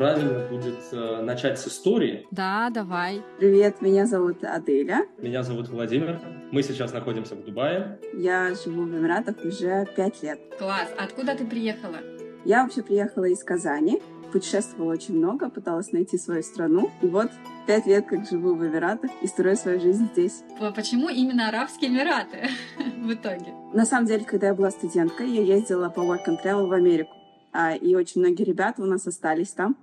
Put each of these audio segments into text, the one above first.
Правильно будет э, начать с истории. Да, давай. Привет, меня зовут Аделя. Меня зовут Владимир. Мы сейчас находимся в Дубае. Я живу в Эмиратах уже пять лет. Класс. Откуда ты приехала? Я вообще приехала из Казани. Путешествовала очень много, пыталась найти свою страну. И вот пять лет как живу в Эмиратах и строю свою жизнь здесь. Почему именно Арабские Эмираты в итоге? На самом деле, когда я была студенткой, я ездила по work and travel в Америку. А, и очень многие ребята у нас остались там.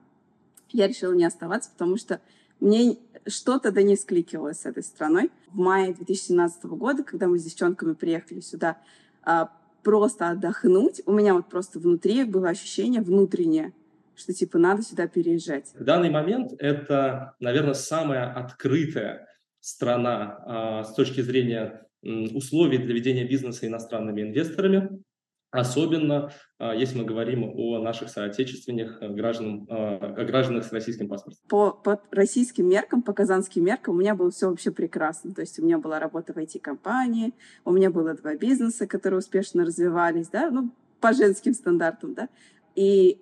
Я решила не оставаться, потому что мне что-то да не скликивалось с этой страной. В мае 2017 года, когда мы с девчонками приехали сюда а, просто отдохнуть, у меня вот просто внутри было ощущение внутреннее, что типа надо сюда переезжать. В данный момент это, наверное, самая открытая страна э, с точки зрения условий для ведения бизнеса иностранными инвесторами. Особенно, а, если мы говорим о наших соотечественных э, граждан, а, гражданах с российским паспортом. По, по российским меркам, по казанским меркам у меня было все вообще прекрасно. То есть у меня была работа в IT-компании, у меня было два бизнеса, которые успешно развивались, да, ну, по женским стандартам, да. И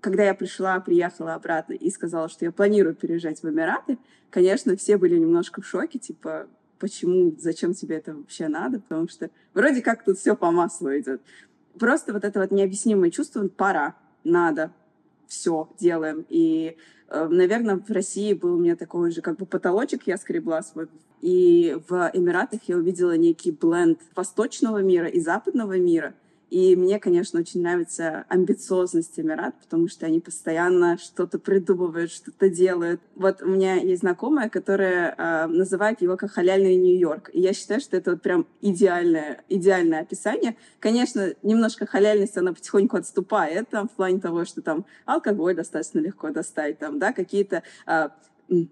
когда я пришла, приехала обратно и сказала, что я планирую переезжать в Эмираты, конечно, все были немножко в шоке, типа, почему, зачем тебе это вообще надо, потому что вроде как тут все по маслу идет просто вот это вот необъяснимое чувство, пора, надо, все, делаем. И, э, наверное, в России был у меня такой же как бы потолочек, я скребла свой. И в Эмиратах я увидела некий бленд восточного мира и западного мира. И мне, конечно, очень нравится амбициозность Эмират, потому что они постоянно что-то придумывают, что-то делают. Вот у меня есть знакомая, которая э, называет его как халяльный Нью-Йорк. И я считаю, что это вот прям идеальное, идеальное описание. Конечно, немножко халяльность, она потихоньку отступает там, в плане того, что там алкоголь достаточно легко достать, там, да, какие-то э,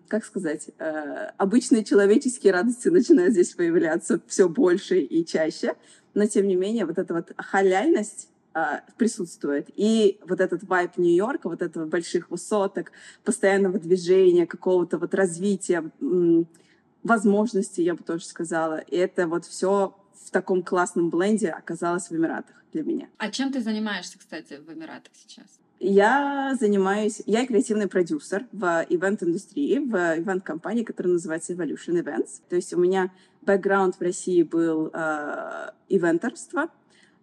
как сказать, э, обычные человеческие радости начинают здесь появляться все больше и чаще но тем не менее вот эта вот халяльность а, присутствует. И вот этот вайп Нью-Йорка, вот этого больших высоток, постоянного движения, какого-то вот развития, возможностей, я бы тоже сказала. И это вот все в таком классном бленде оказалось в Эмиратах для меня. А чем ты занимаешься, кстати, в Эмиратах сейчас? Я занимаюсь, я креативный продюсер в ивент-индустрии, в ивент-компании, которая называется Evolution Events. То есть у меня бэкграунд в России был э, ивентерство.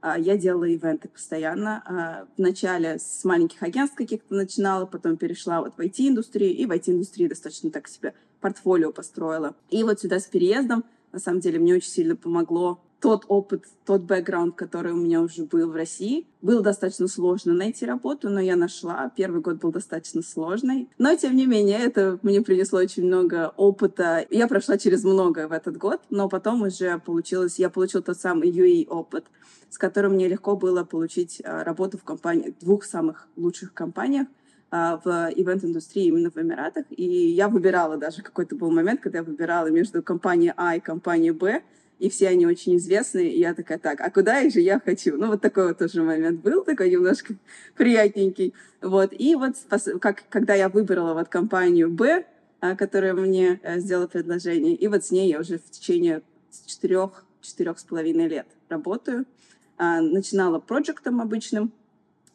Э, я делала ивенты постоянно. Э, вначале с маленьких агентств каких-то начинала, потом перешла вот в IT-индустрию, и в IT-индустрии достаточно так себе портфолио построила. И вот сюда с переездом, на самом деле, мне очень сильно помогло тот опыт, тот бэкграунд, который у меня уже был в России. Было достаточно сложно найти работу, но я нашла. Первый год был достаточно сложный. Но, тем не менее, это мне принесло очень много опыта. Я прошла через многое в этот год, но потом уже получилось... Я получила тот самый UAE-опыт, с которым мне легко было получить а, работу в компании, двух самых лучших компаниях а, в ивент-индустрии именно в Эмиратах. И я выбирала даже, какой-то был момент, когда я выбирала между компанией А и компанией Б, и все они очень известные, и я такая, так, а куда их же я хочу? Ну, вот такой вот тоже момент был, такой немножко приятненький. Вот, и вот как, когда я выбрала вот компанию Б, а, которая мне э, сделала предложение, и вот с ней я уже в течение четырех, четырех с половиной лет работаю. А, начинала проектом обычным,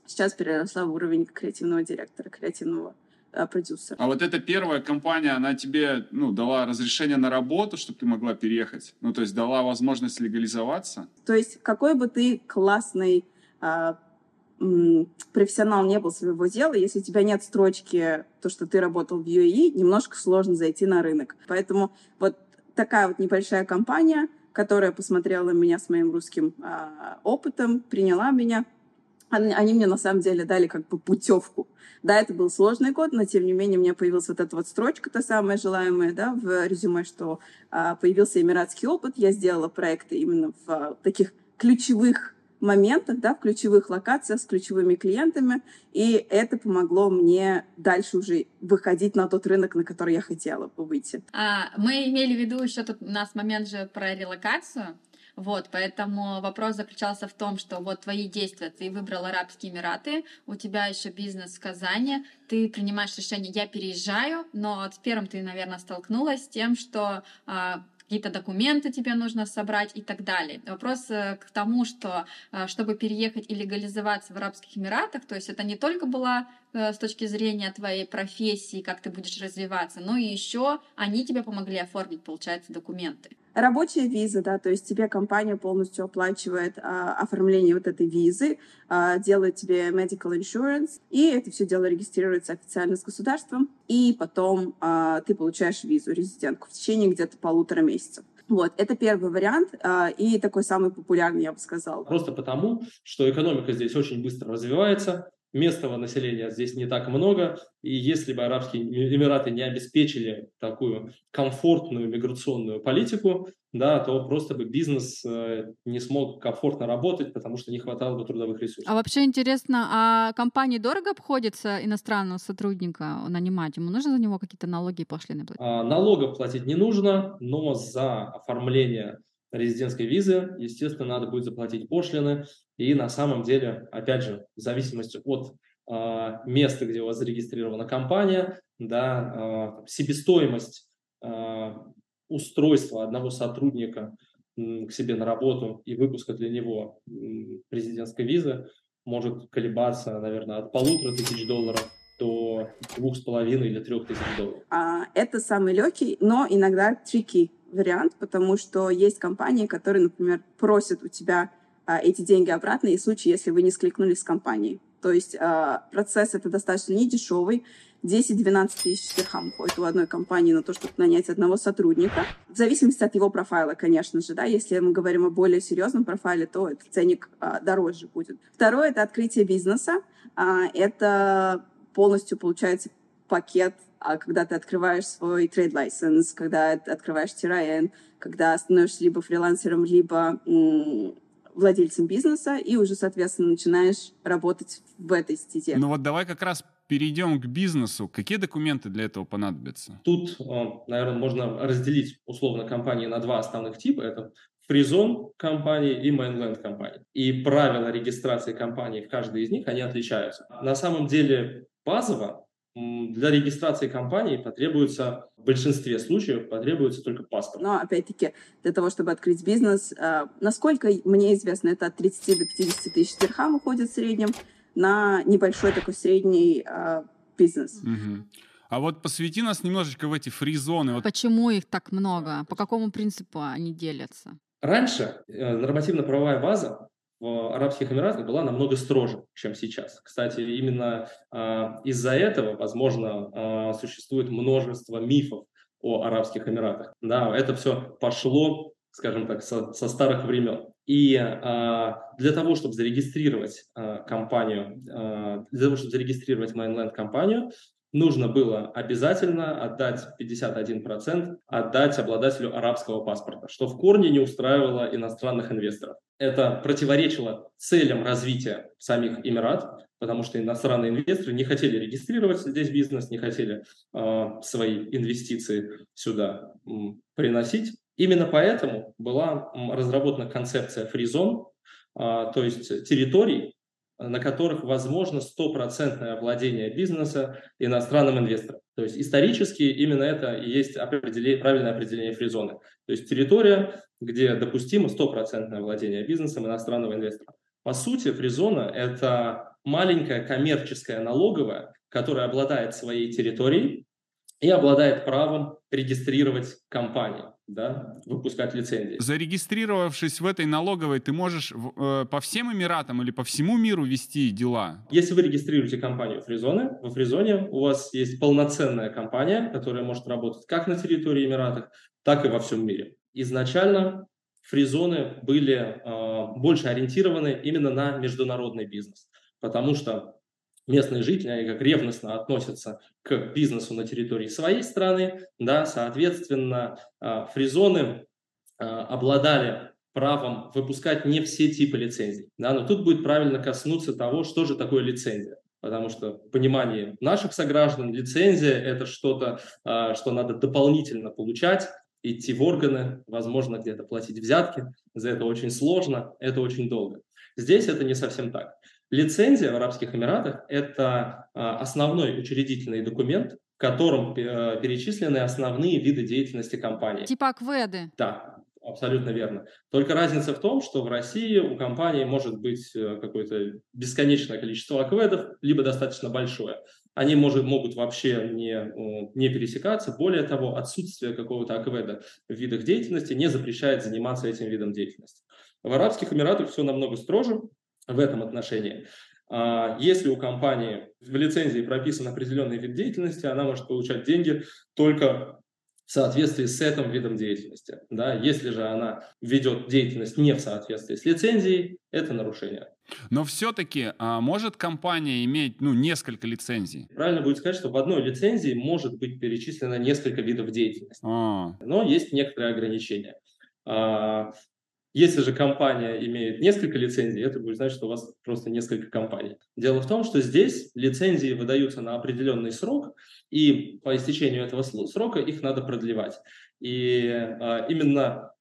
сейчас переросла в уровень креативного директора, креативного продюсер. А вот эта первая компания, она тебе ну, дала разрешение на работу, чтобы ты могла переехать? Ну, то есть дала возможность легализоваться? То есть какой бы ты классный а, профессионал не был своего дела, если у тебя нет строчки, то, что ты работал в UAE, немножко сложно зайти на рынок. Поэтому вот такая вот небольшая компания, которая посмотрела меня с моим русским а, опытом, приняла меня, они, мне на самом деле дали как бы путевку. Да, это был сложный год, но тем не менее у меня появилась вот эта вот строчка, та самая желаемая, да, в резюме, что а, появился эмиратский опыт. Я сделала проекты именно в а, таких ключевых моментах, да, в ключевых локациях с ключевыми клиентами, и это помогло мне дальше уже выходить на тот рынок, на который я хотела бы выйти. А, мы имели в виду еще тут у нас момент же про релокацию. Вот, поэтому вопрос заключался в том, что вот твои действия, ты выбрал Арабские Эмираты, у тебя еще бизнес в Казани, ты принимаешь решение, я переезжаю, но с первым ты, наверное, столкнулась с тем, что а, какие-то документы тебе нужно собрать и так далее. Вопрос э, к тому, что э, чтобы переехать и легализоваться в Арабских Эмиратах, то есть это не только была э, с точки зрения твоей профессии, как ты будешь развиваться, но и еще они тебе помогли оформить, получается, документы. Рабочая виза, да, то есть тебе компания полностью оплачивает а, оформление вот этой визы, а, делает тебе medical insurance, и это все дело регистрируется официально с государством, и потом а, ты получаешь визу резидентку в течение где-то полутора месяцев. Вот, это первый вариант а, и такой самый популярный, я бы сказала. Просто потому, что экономика здесь очень быстро развивается, местного населения здесь не так много, и если бы Арабские Эмираты не обеспечили такую комфортную миграционную политику, да, то просто бы бизнес э, не смог комфортно работать, потому что не хватало бы трудовых ресурсов. А вообще интересно, а компании дорого обходится иностранного сотрудника нанимать? Ему нужно за него какие-то налоги и пошлины платить? А, налогов платить не нужно, но за оформление резидентской визы, естественно, надо будет заплатить пошлины. И на самом деле, опять же, в зависимости от э, места, где у вас зарегистрирована компания, да, э, себестоимость э, устройства одного сотрудника к себе на работу и выпуска для него президентской визы может колебаться, наверное, от полутора тысяч долларов до двух с половиной или трех тысяч долларов. Это самый легкий, но иногда трики вариант, потому что есть компании, которые, например, просят у тебя а, эти деньги обратно, и в случае, если вы не скликнулись с компанией. То есть а, процесс это достаточно не дешевый. 10-12 тысяч дирхам уходит у одной компании на то, чтобы нанять одного сотрудника. В зависимости от его профайла, конечно же, да. Если мы говорим о более серьезном профайле, то этот ценник а, дороже будет. Второе — это открытие бизнеса. А, это полностью, получается, пакет а когда ты открываешь свой trade license, когда ты открываешь TRN, когда становишься либо фрилансером, либо владельцем бизнеса, и уже, соответственно, начинаешь работать в этой стезе. Ну вот давай как раз перейдем к бизнесу. Какие документы для этого понадобятся? Тут, наверное, можно разделить условно компании на два основных типа. Это фризон компании и mainland компании. И правила регистрации компании в каждой из них, они отличаются. На самом деле базово для регистрации компании потребуется, в большинстве случаев, потребуется только паспорт. Но, опять-таки, для того, чтобы открыть бизнес, э, насколько мне известно, это от 30 до 50 тысяч дирхам уходит в среднем на небольшой такой средний э, бизнес. Угу. А вот посвяти нас немножечко в эти фризоны. Почему их так много? По какому принципу они делятся? Раньше э, нормативно-правовая база в Арабских Эмиратах была намного строже, чем сейчас. Кстати, именно э, из-за этого, возможно, э, существует множество мифов о Арабских Эмиратах. Да, это все пошло, скажем так, со, со старых времен. И э, для того, чтобы зарегистрировать э, компанию, э, для того, чтобы зарегистрировать Mainland компанию, нужно было обязательно отдать 51%, отдать обладателю арабского паспорта, что в корне не устраивало иностранных инвесторов. Это противоречило целям развития самих Эмират, потому что иностранные инвесторы не хотели регистрировать здесь бизнес, не хотели э, свои инвестиции сюда э, приносить. Именно поэтому была разработана концепция фризон, э, то есть территорий, на которых возможно стопроцентное владение бизнеса иностранным инвестором. То есть исторически именно это и есть определение, правильное определение фризоны. То есть территория, где допустимо стопроцентное владение бизнесом иностранного инвестора. По сути, фризона – это маленькая коммерческая налоговая, которая обладает своей территорией и обладает правом регистрировать компании да, выпускать лицензии. Зарегистрировавшись в этой налоговой, ты можешь э, по всем Эмиратам или по всему миру вести дела? Если вы регистрируете компанию Фризоны, во Фризоне у вас есть полноценная компания, которая может работать как на территории Эмиратов, так и во всем мире. Изначально фризоны были э, больше ориентированы именно на международный бизнес, потому что местные жители, они как ревностно относятся к бизнесу на территории своей страны, да, соответственно, а, фризоны а, обладали правом выпускать не все типы лицензий. Да, но тут будет правильно коснуться того, что же такое лицензия. Потому что в понимании наших сограждан лицензия – это что-то, а, что надо дополнительно получать, идти в органы, возможно, где-то платить взятки. За это очень сложно, это очень долго. Здесь это не совсем так. Лицензия в Арабских Эмиратах – это а, основной учредительный документ, в котором э, перечислены основные виды деятельности компании. Типа акведы. Да, абсолютно верно. Только разница в том, что в России у компании может быть э, какое-то бесконечное количество акведов, либо достаточно большое. Они может, могут вообще не, не пересекаться. Более того, отсутствие какого-то акведа в видах деятельности не запрещает заниматься этим видом деятельности. В Арабских Эмиратах все намного строже в этом отношении. А, если у компании в лицензии прописан определенный вид деятельности, она может получать деньги только в соответствии с этим видом деятельности. Да? Если же она ведет деятельность не в соответствии с лицензией, это нарушение. Но все-таки а, может компания иметь ну, несколько лицензий? Правильно будет сказать, что в одной лицензии может быть перечислено несколько видов деятельности. А. Но есть некоторые ограничения. А, если же компания имеет несколько лицензий, это будет значить, что у вас просто несколько компаний. Дело в том, что здесь лицензии выдаются на определенный срок, и по истечению этого срока их надо продлевать. И а, именно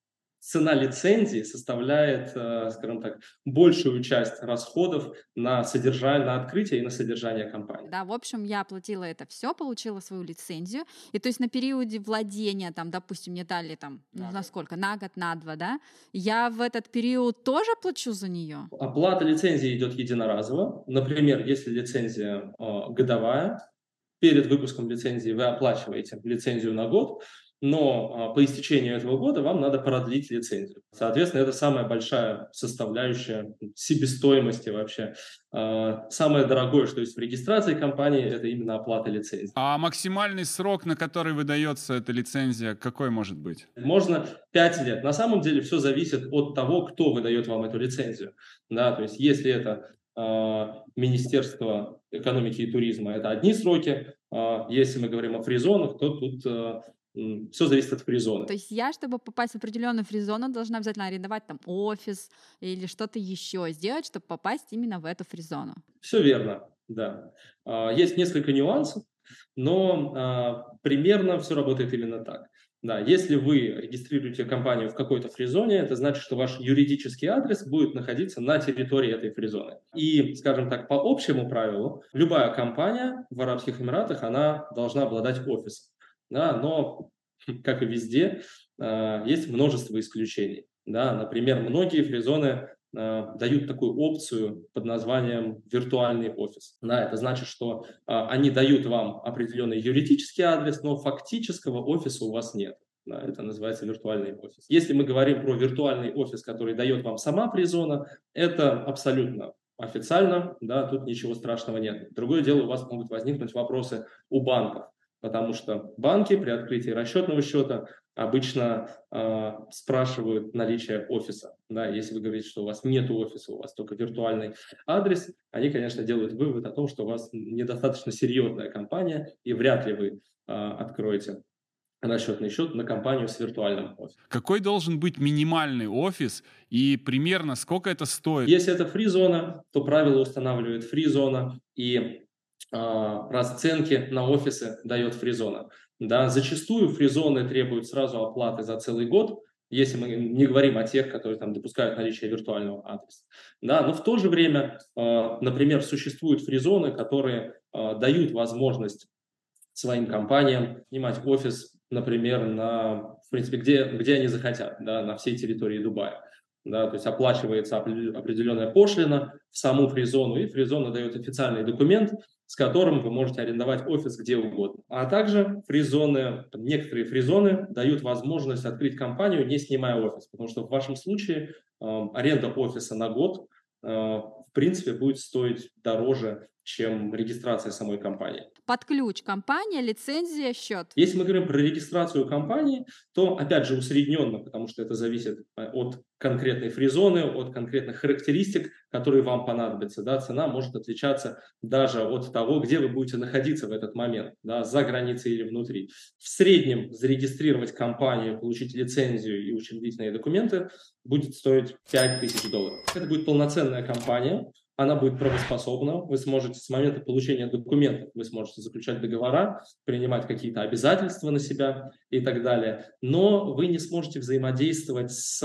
цена лицензии составляет, э, скажем так, большую часть расходов на содержание, на открытие и на содержание компании. Да, в общем, я оплатила это все, получила свою лицензию, и то есть на периоде владения, там, допустим, мне дали там, ну, на сколько, на год, на два, да, я в этот период тоже плачу за нее? Оплата лицензии идет единоразово. Например, если лицензия э, годовая, перед выпуском лицензии вы оплачиваете лицензию на год, но а, по истечению этого года вам надо продлить лицензию. Соответственно, это самая большая составляющая себестоимости вообще. А, самое дорогое, что есть в регистрации компании, это именно оплата лицензии. А максимальный срок, на который выдается эта лицензия, какой может быть? Можно 5 лет. На самом деле все зависит от того, кто выдает вам эту лицензию. Да, то есть если это э, Министерство экономики и туризма, это одни сроки. Если мы говорим о фризонах, то тут все зависит от фризона. То есть я, чтобы попасть в определенную фризону, должна обязательно арендовать там офис или что-то еще сделать, чтобы попасть именно в эту фризону. Все верно, да. А, есть несколько нюансов, но а, примерно все работает именно так. Да, если вы регистрируете компанию в какой-то фризоне, это значит, что ваш юридический адрес будет находиться на территории этой фризоны. И, скажем так, по общему правилу, любая компания в Арабских Эмиратах, она должна обладать офисом да, но, как и везде, а, есть множество исключений. Да. Например, многие фризоны а, дают такую опцию под названием виртуальный офис. Да, это значит, что а, они дают вам определенный юридический адрес, но фактического офиса у вас нет. Да, это называется виртуальный офис. Если мы говорим про виртуальный офис, который дает вам сама фризона, это абсолютно официально, да, тут ничего страшного нет. Другое дело, у вас могут возникнуть вопросы у банков потому что банки при открытии расчетного счета обычно э, спрашивают наличие офиса. Да, если вы говорите, что у вас нет офиса, у вас только виртуальный адрес, они, конечно, делают вывод о том, что у вас недостаточно серьезная компания, и вряд ли вы э, откроете расчетный счет на компанию с виртуальным офисом. Какой должен быть минимальный офис и примерно сколько это стоит? Если это фри-зона, то правила устанавливает фри-зона, и расценки на офисы дает фризона. Да, зачастую фризоны требуют сразу оплаты за целый год, если мы не говорим о тех, которые там допускают наличие виртуального адреса. Да, но в то же время, а, например, существуют фризоны, которые а, дают возможность своим компаниям снимать офис, например, на, в принципе, где, где они захотят, да, на всей территории Дубая. Да, то есть оплачивается определенная пошлина в саму фризону, и фризона дает официальный документ, с которым вы можете арендовать офис где угодно. А также фризоны, некоторые фризоны дают возможность открыть компанию, не снимая офис, потому что в вашем случае э, аренда офиса на год э, в принципе будет стоить дороже, чем регистрация самой компании. Под ключ компания, лицензия, счет. Если мы говорим про регистрацию компании, то опять же усредненно, потому что это зависит э, от конкретной фризоны, от конкретных характеристик, которые вам понадобятся. Да, цена может отличаться даже от того, где вы будете находиться в этот момент, да, за границей или внутри. В среднем зарегистрировать компанию, получить лицензию и учредительные документы будет стоить 5000 долларов. Это будет полноценная компания, она будет правоспособна, вы сможете с момента получения документов, вы сможете заключать договора, принимать какие-то обязательства на себя и так далее, но вы не сможете взаимодействовать с,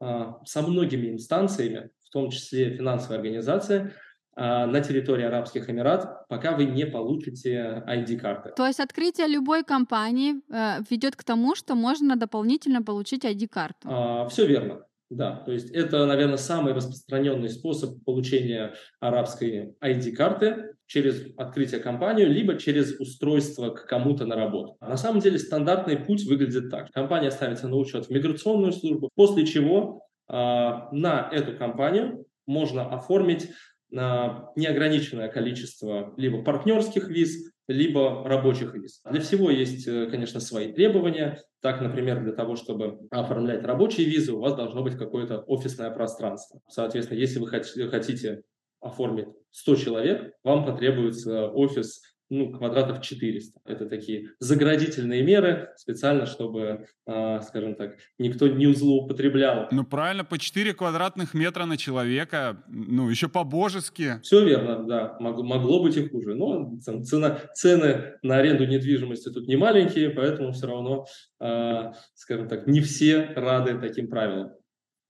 а, со многими инстанциями, в том числе финансовая организация, а, на территории Арабских Эмират, пока вы не получите ID-карты. То есть открытие любой компании э, ведет к тому, что можно дополнительно получить ID-карту? А, все верно. Да, то есть это, наверное, самый распространенный способ получения арабской ID-карты через открытие компании, либо через устройство к кому-то на работу. На самом деле стандартный путь выглядит так. Компания ставится на учет в миграционную службу, после чего э, на эту компанию можно оформить неограниченное количество либо партнерских виз, либо рабочих виз. Для всего есть, э, конечно, свои требования. Так, например, для того, чтобы оформлять рабочие визы, у вас должно быть какое-то офисное пространство. Соответственно, если вы хотите оформить 100 человек, вам потребуется офис ну, квадратов 400. Это такие заградительные меры, специально, чтобы, э, скажем так, никто не злоупотреблял. Ну, правильно, по 4 квадратных метра на человека, ну, еще по-божески. Все верно, да, могло, могло быть и хуже. Но цена, цены на аренду недвижимости тут не маленькие, поэтому все равно, э, скажем так, не все рады таким правилам.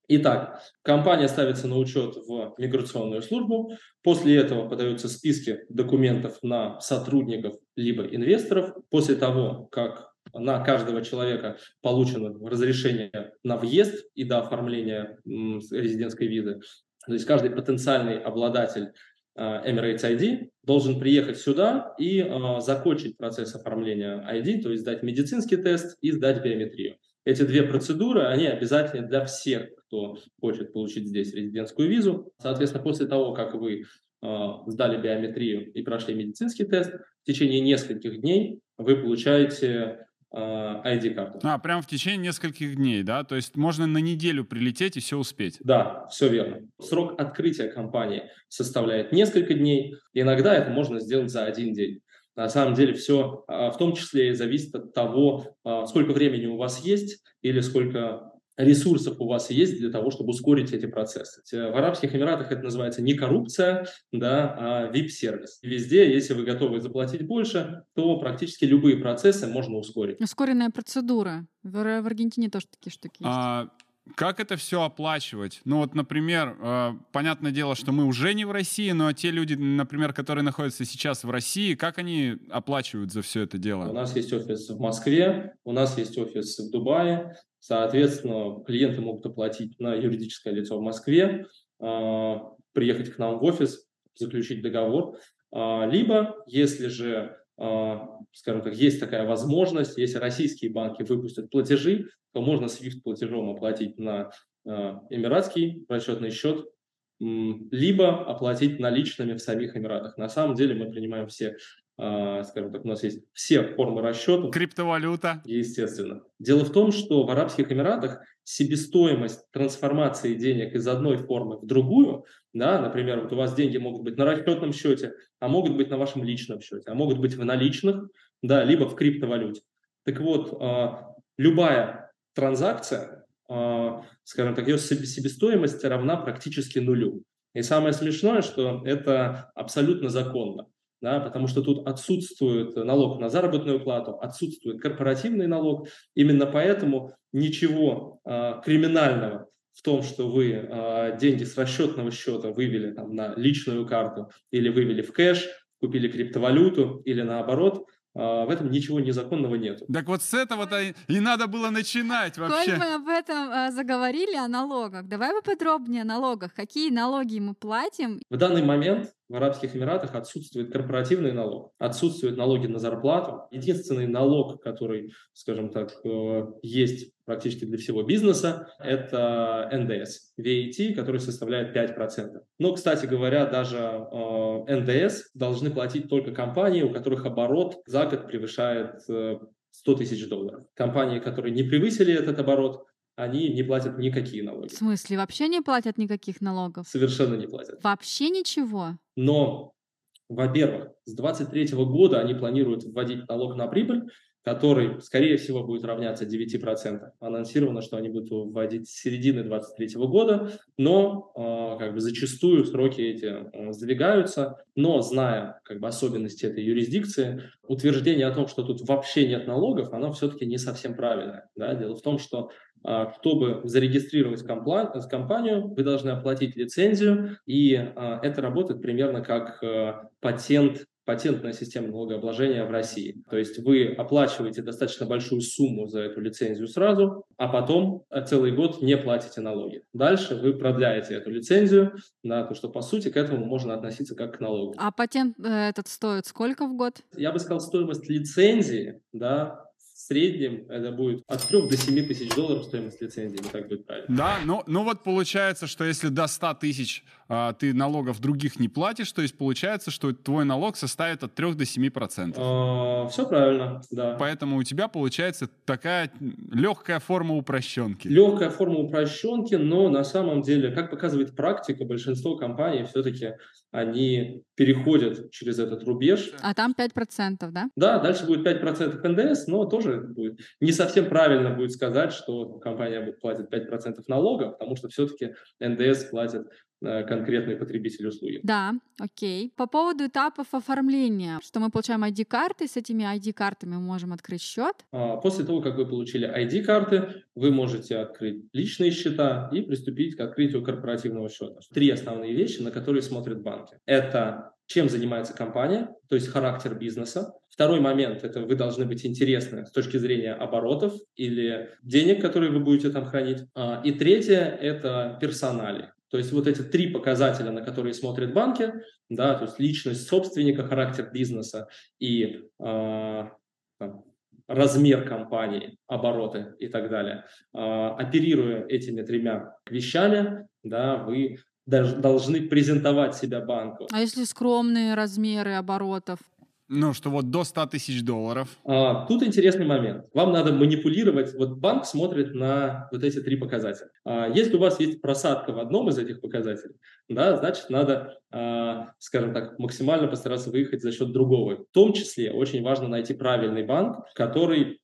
Итак, компания ставится на учет в миграционную службу. После этого подаются списки документов на сотрудников либо инвесторов. После того, как на каждого человека получено разрешение на въезд и до оформления резидентской визы, то есть каждый потенциальный обладатель а, Emirates ID должен приехать сюда и э, закончить процесс оформления ID, то есть сдать медицинский тест и сдать биометрию. Эти две процедуры, они обязательны для всех, кто хочет получить здесь резидентскую визу. Соответственно, после того, как вы э, сдали биометрию и прошли медицинский тест, в течение нескольких дней вы получаете ID-карту. А, прямо в течение нескольких дней, да? То есть можно на неделю прилететь и все успеть? Да, все верно. Срок открытия компании составляет несколько дней. Иногда это можно сделать за один день. На самом деле все а, в том числе зависит от того, а, сколько времени у вас есть или сколько ресурсов у вас есть для того, чтобы ускорить эти процессы. В Арабских Эмиратах это называется не коррупция, да, а VIP-сервис. Везде, если вы готовы заплатить больше, то практически любые процессы можно ускорить. Ускоренная процедура. В, в Аргентине тоже такие штуки есть. А, как это все оплачивать? Ну вот, например, э, понятное дело, что мы уже не в России, но те люди, например, которые находятся сейчас в России, как они оплачивают за все это дело? У нас есть офис в Москве, у нас есть офис в Дубае. Соответственно, клиенты могут оплатить на юридическое лицо в Москве, э, приехать к нам в офис, заключить договор. Э, либо, если же а, скажем так, есть такая возможность, если российские банки выпустят платежи, то можно SWIFT платежом оплатить на а, эмиратский расчетный счет, либо оплатить наличными в самих Эмиратах. На самом деле мы принимаем все, а, скажем так, у нас есть все формы расчета. Криптовалюта. Естественно. Дело в том, что в Арабских Эмиратах себестоимость трансформации денег из одной формы в другую, да, например, вот у вас деньги могут быть на расчетном счете, а могут быть на вашем личном счете, а могут быть в наличных, да, либо в криптовалюте. Так вот, а, любая транзакция, а, скажем так, ее себестоимость равна практически нулю. И самое смешное, что это абсолютно законно да, потому что тут отсутствует налог на заработную плату, отсутствует корпоративный налог. Именно поэтому ничего э, криминального в том, что вы э, деньги с расчетного счета вывели там, на личную карту или вывели в кэш, купили криптовалюту или наоборот, в этом ничего незаконного нет. Так вот с этого-то и надо было начинать вообще. Коль мы об этом а, заговорили, о налогах, давай поподробнее о налогах. Какие налоги мы платим? В данный момент в Арабских Эмиратах отсутствует корпоративный налог, отсутствуют налоги на зарплату. Единственный налог, который, скажем так, э, есть практически для всего бизнеса, это НДС, VAT, который составляет 5%. Но, кстати говоря, даже э, НДС должны платить только компании, у которых оборот за год превышает 100 э, тысяч долларов. Компании, которые не превысили этот оборот, они не платят никакие налоги. В смысле, вообще не платят никаких налогов? Совершенно не платят. Вообще ничего? Но, во-первых, с 2023 года они планируют вводить налог на прибыль, который, скорее всего, будет равняться 9%. Анонсировано, что они будут вводить с середины 2023 года, но э, как бы зачастую сроки эти э, сдвигаются. Но зная как бы особенности этой юрисдикции, утверждение о том, что тут вообще нет налогов, оно все-таки не совсем правильное. Да? Дело в том, что а, чтобы зарегистрировать компанию, вы должны оплатить лицензию, и а, это работает примерно как э, патент патентная система налогообложения в России. То есть вы оплачиваете достаточно большую сумму за эту лицензию сразу, а потом э, целый год не платите налоги. Дальше вы продляете эту лицензию на то, что по сути к этому можно относиться как к налогу. А патент э, этот стоит сколько в год? Я бы сказал, стоимость лицензии, да, в среднем это будет от 3 до 7 тысяч долларов стоимость лицензии, не так будет правильно. Да, ну, ну вот получается, что если до 100 тысяч а, ты налогов других не платишь, то есть получается, что твой налог составит от 3 до 7 процентов. А, все правильно, да. Поэтому у тебя получается такая легкая форма упрощенки. Легкая форма упрощенки, но на самом деле, как показывает практика, большинство компаний все-таки они переходят через этот рубеж. А там 5%, да? Да, дальше будет 5% НДС, но тоже будет не совсем правильно будет сказать, что компания платит 5% налога, потому что все-таки НДС платит конкретный потребитель услуги. Да, окей. По поводу этапов оформления, что мы получаем ID-карты, с этими ID-картами мы можем открыть счет? А, после того, как вы получили ID-карты, вы можете открыть личные счета и приступить к открытию корпоративного счета. Три основные вещи, на которые смотрят банки. Это чем занимается компания, то есть характер бизнеса. Второй момент – это вы должны быть интересны с точки зрения оборотов или денег, которые вы будете там хранить. А, и третье – это персонали. То есть вот эти три показателя, на которые смотрят банки, да, то есть личность собственника, характер бизнеса и э, там, размер компании, обороты и так далее. Э, оперируя этими тремя вещами, да, вы должны презентовать себя банку. А если скромные размеры оборотов? Ну, что вот до 100 тысяч долларов. А, тут интересный момент. Вам надо манипулировать. Вот банк смотрит на вот эти три показателя. А, если у вас есть просадка в одном из этих показателей, да, значит, надо, а, скажем так, максимально постараться выехать за счет другого. В том числе очень важно найти правильный банк, который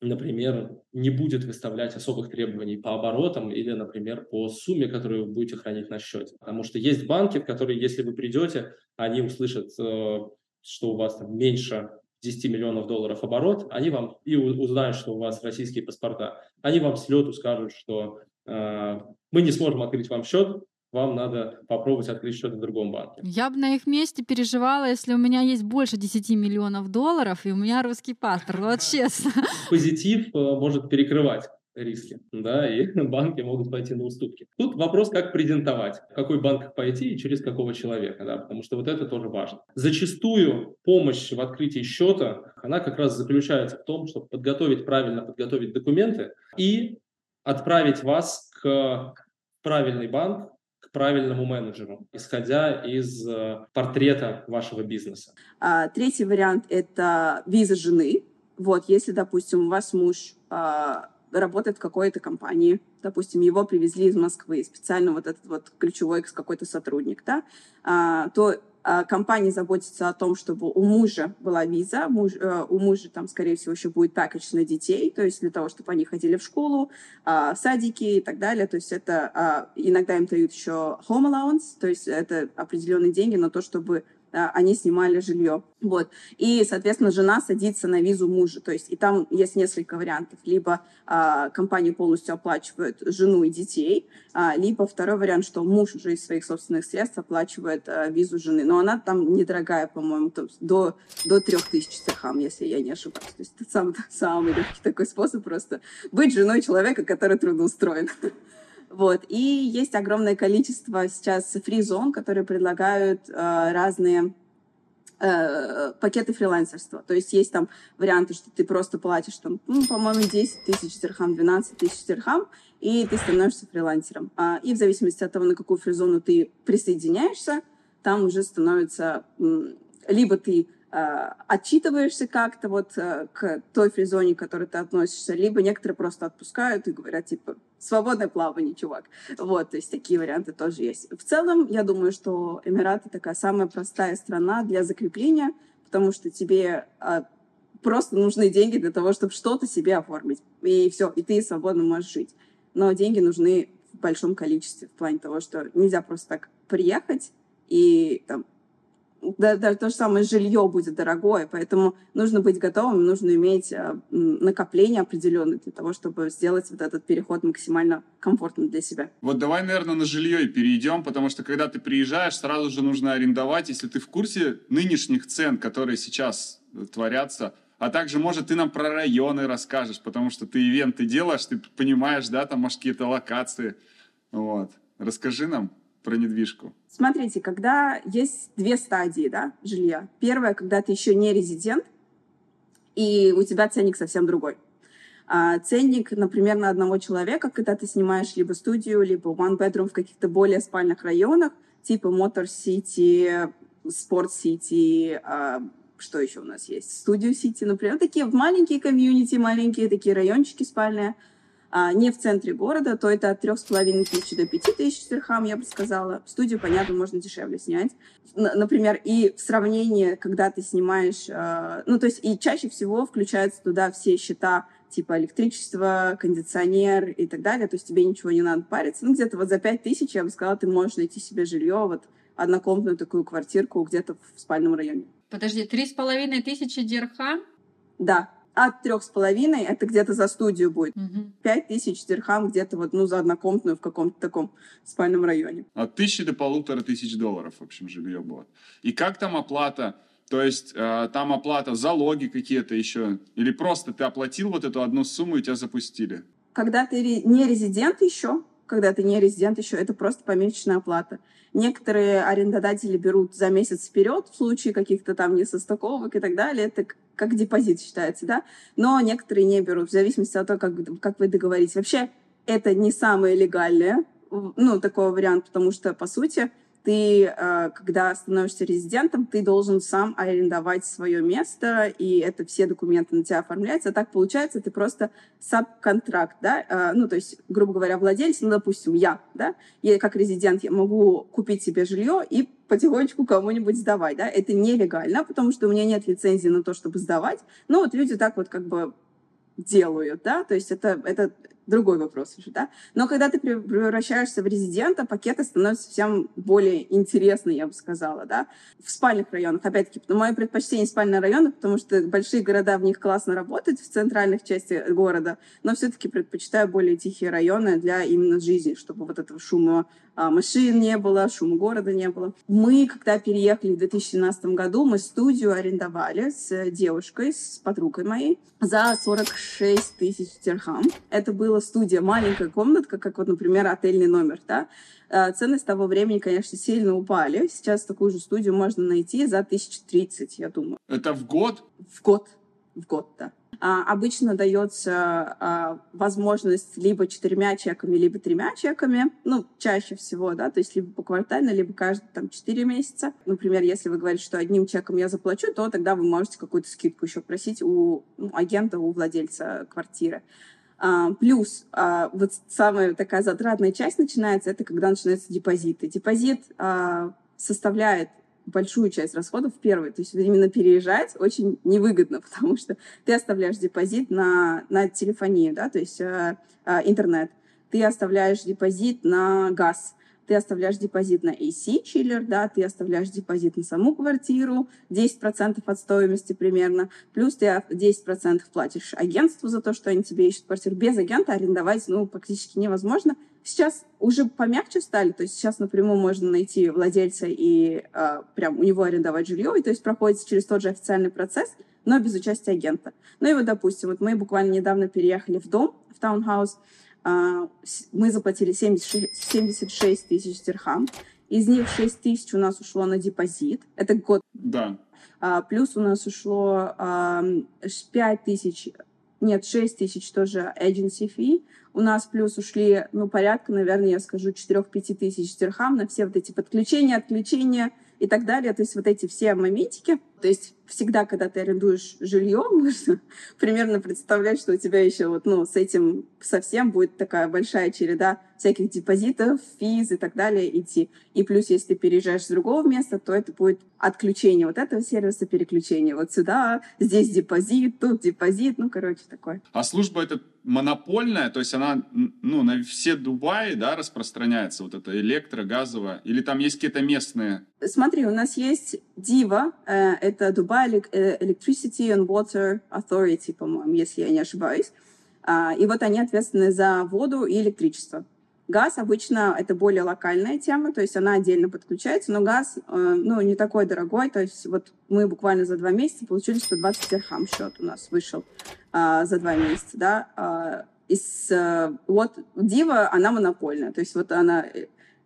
например, не будет выставлять особых требований по оборотам или, например, по сумме, которую вы будете хранить на счете. Потому что есть банки, в которые, если вы придете, они услышат э, что у вас там меньше 10 миллионов долларов оборот, они вам и узнают, что у вас российские паспорта, они вам с лету скажут, что э, мы не сможем открыть вам счет, вам надо попробовать открыть счет в другом банке. Я бы на их месте переживала, если у меня есть больше 10 миллионов долларов, и у меня русский паспорт, вот честно. Позитив э, может перекрывать риски, да, и банки могут пойти на уступки. Тут вопрос, как презентовать, в какой банк пойти и через какого человека, да, потому что вот это тоже важно. Зачастую помощь в открытии счета, она как раз заключается в том, чтобы подготовить правильно, подготовить документы и отправить вас к правильный банк, к правильному менеджеру, исходя из э, портрета вашего бизнеса. А, третий вариант – это виза жены. Вот, если, допустим, у вас муж а, работает в какой-то компании, допустим, его привезли из Москвы, специально вот этот вот ключевой какой-то сотрудник, да, а, то а, компания заботится о том, чтобы у мужа была виза, муж, а, у мужа там, скорее всего, еще будет пакетч на детей, то есть для того, чтобы они ходили в школу, а, в садики и так далее, то есть это а, иногда им дают еще home allowance, то есть это определенные деньги на то, чтобы они снимали жилье. Вот. И, соответственно, жена садится на визу мужа. То есть и там есть несколько вариантов. Либо а, компания полностью оплачивает жену и детей, а, либо второй вариант, что муж уже из своих собственных средств оплачивает а, визу жены. Но она там недорогая, по-моему, до, до 3000 цехам, если я не ошибаюсь. То есть это самый, самый легкий такой способ просто быть женой человека, который трудоустроен. Вот. И есть огромное количество сейчас фри-зон, которые предлагают э, разные э, пакеты фрилансерства. То есть есть там варианты, что ты просто платишь, там, ну, по-моему, 10 тысяч дирхам, 12 тысяч дирхам, и ты становишься фрилансером. А, и в зависимости от того, на какую фризону ты присоединяешься, там уже становится... Либо ты э, отчитываешься как-то вот э, к той фризоне, к которой ты относишься, либо некоторые просто отпускают и говорят, типа, свободное плавание, чувак. Вот, то есть такие варианты тоже есть. В целом, я думаю, что Эмираты такая самая простая страна для закрепления, потому что тебе э, просто нужны деньги для того, чтобы что-то себе оформить. И все, и ты свободно можешь жить. Но деньги нужны в большом количестве, в плане того, что нельзя просто так приехать и там, да, даже то же самое жилье будет дорогое, поэтому нужно быть готовым, нужно иметь э, накопление определенное для того, чтобы сделать вот этот переход максимально комфортным для себя. Вот давай, наверное, на жилье и перейдем, потому что когда ты приезжаешь, сразу же нужно арендовать, если ты в курсе нынешних цен, которые сейчас творятся, а также, может, ты нам про районы расскажешь, потому что ты ивенты делаешь, ты понимаешь, да, там, может, какие-то локации. Вот. Расскажи нам про недвижку. Смотрите, когда есть две стадии да, жилья. Первая, когда ты еще не резидент, и у тебя ценник совсем другой. А ценник, например, на одного человека, когда ты снимаешь либо студию, либо one bedroom в каких-то более спальных районах, типа Motor City, Sport City, а, что еще у нас есть? Студию City, например. Такие маленькие комьюнити, маленькие такие райончики спальные – а, не в центре города, то это от трех с половиной тысяч до пяти тысяч дирхам, я бы сказала. Студию, понятно, можно дешевле снять. Например, и в сравнении, когда ты снимаешь... А, ну, то есть и чаще всего включаются туда все счета типа электричество, кондиционер и так далее, то есть тебе ничего не надо париться. Ну, где-то вот за пять тысяч, я бы сказала, ты можешь найти себе жилье, вот однокомнатную такую квартирку где-то в спальном районе. Подожди, три с половиной тысячи дирхам? Да, от трех с половиной это где-то за студию будет. Пять тысяч дирхам где-то вот, ну, за однокомнатную в каком-то таком спальном районе. От тысячи до полутора тысяч долларов, в общем, жилье будет. И как там оплата? То есть э, там оплата, залоги какие-то еще? Или просто ты оплатил вот эту одну сумму и тебя запустили? Когда ты не резидент еще, когда ты не резидент еще, это просто помесячная оплата. Некоторые арендодатели берут за месяц вперед в случае каких-то там несостыковок и так далее. Это как депозит считается, да? Но некоторые не берут, в зависимости от того, как, как вы договоритесь. Вообще, это не самое легальное, ну, такой вариант, потому что, по сути, ты, э, когда становишься резидентом, ты должен сам арендовать свое место, и это все документы на тебя оформляются. А так получается, ты просто сабконтракт, да, э, ну, то есть, грубо говоря, владелец, ну, допустим, я, да, я как резидент я могу купить себе жилье и потихонечку кому-нибудь сдавать, да, это нелегально, потому что у меня нет лицензии на то, чтобы сдавать, но вот люди так вот как бы делают, да, то есть это, это другой вопрос уже, да. Но когда ты превращаешься в резидента, пакеты становятся всем более интересны, я бы сказала, да. В спальных районах, опять-таки, мое предпочтение спальные районы, потому что большие города в них классно работают, в центральных частях города, но все-таки предпочитаю более тихие районы для именно жизни, чтобы вот этого шума а, машин не было, шума города не было. Мы, когда переехали в 2017 году, мы студию арендовали с девушкой, с подругой моей за 46 тысяч дирхам. Это была студия, маленькая комнатка, как вот, например, отельный номер, да. А, цены с того времени, конечно, сильно упали. Сейчас такую же студию можно найти за 1030, я думаю. Это в год? В год. В год, да. А, обычно дается а, возможность либо четырьмя чеками, либо тремя чеками, ну, чаще всего, да, то есть либо поквартально, либо каждые там четыре месяца. Например, если вы говорите, что одним чеком я заплачу, то тогда вы можете какую-то скидку еще просить у ну, агента, у владельца квартиры. А, плюс а, вот самая такая затратная часть начинается, это когда начинаются депозиты. Депозит а, составляет большую часть расходов первой. То есть именно переезжать очень невыгодно, потому что ты оставляешь депозит на, на телефонию, да, то есть интернет. Ты оставляешь депозит на газ, ты оставляешь депозит на AC-чиллер, да, ты оставляешь депозит на саму квартиру, 10% от стоимости примерно, плюс ты 10% платишь агентству за то, что они тебе ищут квартиру. Без агента арендовать, ну, практически невозможно. Сейчас уже помягче стали, то есть сейчас напрямую можно найти владельца и э, прям у него арендовать жилье, и то есть проходит через тот же официальный процесс, но без участия агента. Ну и вот, допустим, вот мы буквально недавно переехали в дом, в таунхаус, мы заплатили 76, 76 тысяч дирхам, из них 6 тысяч у нас ушло на депозит, это год. Да. А, плюс у нас ушло а, 5 тысяч, нет, 6 тысяч тоже agency fee, у нас плюс ушли, ну, порядка, наверное, я скажу, 4-5 тысяч дирхам на все вот эти подключения, отключения и так далее. То есть вот эти все моментики. То есть всегда, когда ты арендуешь жилье, можно примерно представлять, что у тебя еще вот, ну, с этим совсем будет такая большая череда всяких депозитов, физ и так далее идти. И плюс, если ты переезжаешь с другого места, то это будет отключение вот этого сервиса, переключение вот сюда, здесь депозит, тут депозит, ну, короче, такое. А служба эта монопольная, то есть она, ну, на все Дубаи, да, распространяется, вот это электро, газовая, или там есть какие-то местные? Смотри, у нас есть DIVA, э, это Dubai э, Electricity and Water Authority, по-моему, если я не ошибаюсь. А, и вот они ответственны за воду и электричество. Газ обычно это более локальная тема, то есть она отдельно подключается, но газ э, ну, не такой дорогой. То есть вот мы буквально за два месяца получили 120 дирхам счет у нас вышел э, за два месяца. Да? Э, из, э, вот Дива, она монопольная. То есть вот она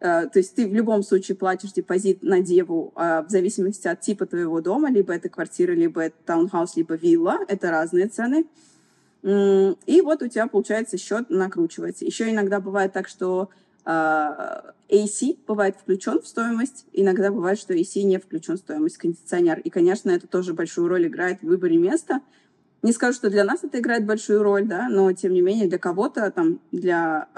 то есть ты в любом случае платишь депозит на деву в зависимости от типа твоего дома, либо это квартира, либо это таунхаус, либо вилла. Это разные цены. И вот у тебя, получается, счет накручивается. Еще иногда бывает так, что а, AC бывает включен в стоимость, иногда бывает, что AC не включен в стоимость кондиционер. И, конечно, это тоже большую роль играет в выборе места. Не скажу, что для нас это играет большую роль, да, но тем не менее для кого-то, там, для,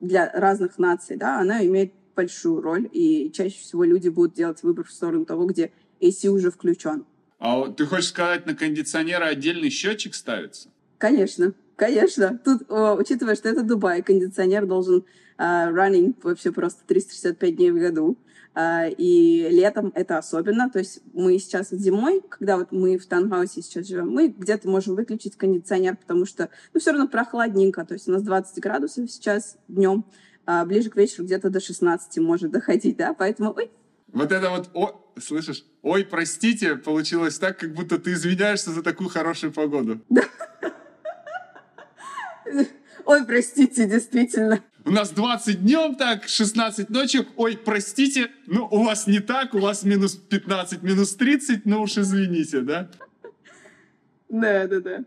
для разных наций, да, она имеет большую роль, и чаще всего люди будут делать выбор в сторону того, где AC уже включен. А ты хочешь сказать, на кондиционера отдельный счетчик ставится? Конечно, конечно. Тут, учитывая, что это Дубай, кондиционер должен uh, running вообще просто 365 дней в году. Uh, и летом это особенно. То есть мы сейчас зимой, когда вот мы в Танхаусе сейчас живем, мы где-то можем выключить кондиционер, потому что ну, все равно прохладненько. То есть у нас 20 градусов сейчас днем, а ближе к вечеру где-то до 16 может доходить, да, поэтому ой, вот это вот, о, слышишь, ой, простите, получилось так, как будто ты извиняешься за такую хорошую погоду. Ой, простите, действительно. У нас 20 днем так, 16 ночью. Ой, простите, ну у вас не так, у вас минус 15, минус 30, ну уж извините, да? Да, да, да.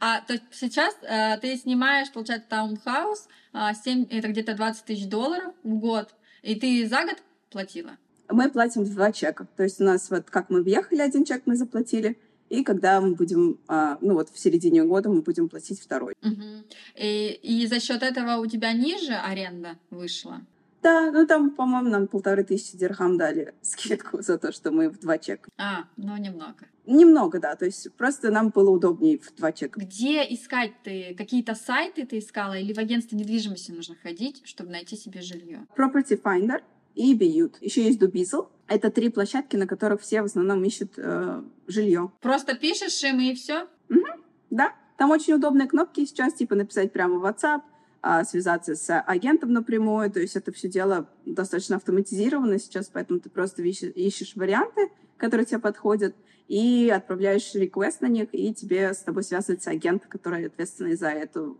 А то есть сейчас э, ты снимаешь, получается, таунхаус, э, 7, это где-то 20 тысяч долларов в год, и ты за год платила? Мы платим два чека. То есть у нас вот как мы въехали, один чек мы заплатили, и когда мы будем, а, ну вот в середине года мы будем платить второй. Угу. И, и за счет этого у тебя ниже аренда вышла? Да, ну там, по-моему, нам полторы тысячи дирхам дали скидку за то, что мы в два чека. А, ну немного. Немного, да. То есть просто нам было удобнее в два чека. Где искать ты? Какие-то сайты ты искала или в агентство недвижимости нужно ходить, чтобы найти себе жилье? Property Finder и Бьют. Еще есть Дубизл. Это три площадки, на которых все в основном ищут э, жилье. Просто пишешь им и все? Угу, да. Там очень удобные кнопки сейчас, типа написать прямо в WhatsApp, а, связаться с агентом напрямую. То есть это все дело достаточно автоматизировано сейчас, поэтому ты просто ищешь, ищешь варианты, которые тебе подходят, и отправляешь реквест на них, и тебе с тобой связывается агент, который ответственный за эту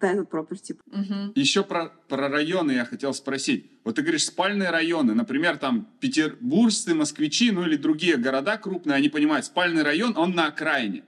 да, этот property. Угу. Еще про, про районы я хотел спросить. Вот ты говоришь, спальные районы, например, там петербуржцы, москвичи, ну или другие города крупные, они понимают, спальный район, он на окраине.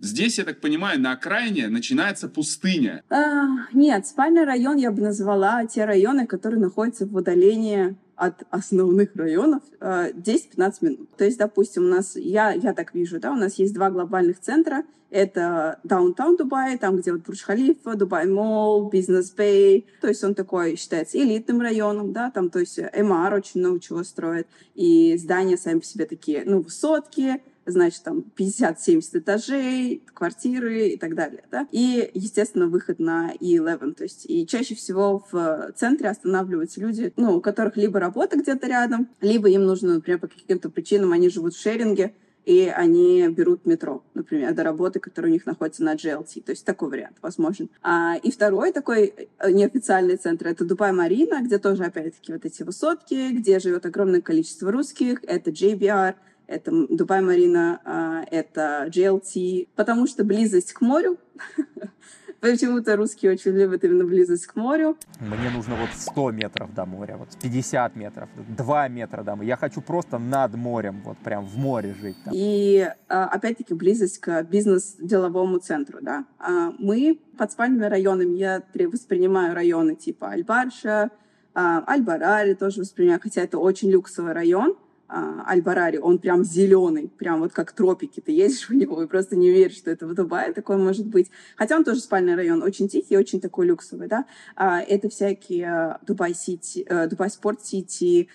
Здесь, я так понимаю, на окраине начинается пустыня. А, нет, спальный район я бы назвала те районы, которые находятся в удалении от основных районов 10-15 а, минут. То есть, допустим, у нас, я, я так вижу, да, у нас есть два глобальных центра. Это Даунтаун Дубай, там, где вот Бурдж-Халифа, Дубай Молл, Бизнес Бэй. То есть он такой считается элитным районом, да, там, то есть Emaar очень много чего строит. И здания сами по себе такие, ну, высотки, значит, там 50-70 этажей, квартиры и так далее, да. И, естественно, выход на E11, то есть и чаще всего в центре останавливаются люди, ну, у которых либо работа где-то рядом, либо им нужно, например, по каким-то причинам, они живут в шеринге, и они берут метро, например, до работы, которая у них находится на GLT. То есть такой вариант возможен. А, и второй такой э, неофициальный центр — это Дубай-Марина, где тоже, опять-таки, вот эти высотки, где живет огромное количество русских. Это JBR, это Дубай Марина, а, это GLT, потому что близость к морю. Почему-то русские очень любят именно близость к морю. Мне нужно вот 100 метров до моря, вот 50 метров, 2 метра до моря. Я хочу просто над морем, вот прям в море жить. Там. И а, опять-таки близость к бизнес-деловому центру. Да? А, мы под спальными районами, я воспринимаю районы типа Альбарша, Альбарари тоже воспринимаю, хотя это очень люксовый район, Аль-Барари, он прям зеленый, прям вот как тропики. Ты едешь в него и просто не веришь, что это в Дубае такое может быть. Хотя он тоже спальный район, очень тихий, очень такой люксовый, да. А, это всякие Дубай Сити, Дубай Спорт Сити,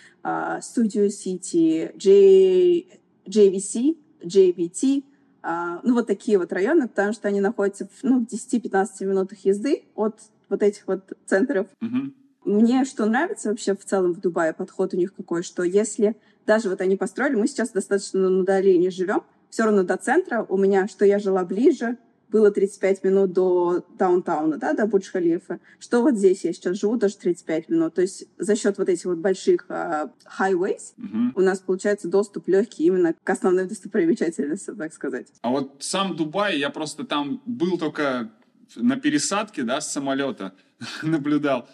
Студио Сити, JVC, JVT, ну, вот такие вот районы, потому что они находятся в, ну, в 10-15 минутах езды от вот этих вот центров. Мгм. Мне что нравится вообще в целом в Дубае, подход у них какой, что если даже вот они построили, мы сейчас достаточно на удалении живем, все равно до центра у меня, что я жила ближе, было 35 минут до даунтауна, да, до Бурдж-Халифа, что вот здесь я сейчас живу даже 35 минут. То есть за счет вот этих вот больших uh, highways Мгм. у нас получается доступ легкий именно к основной достопримечательности, так сказать. А вот сам Дубай, я просто там был только на пересадке, да, с самолета, наблюдал.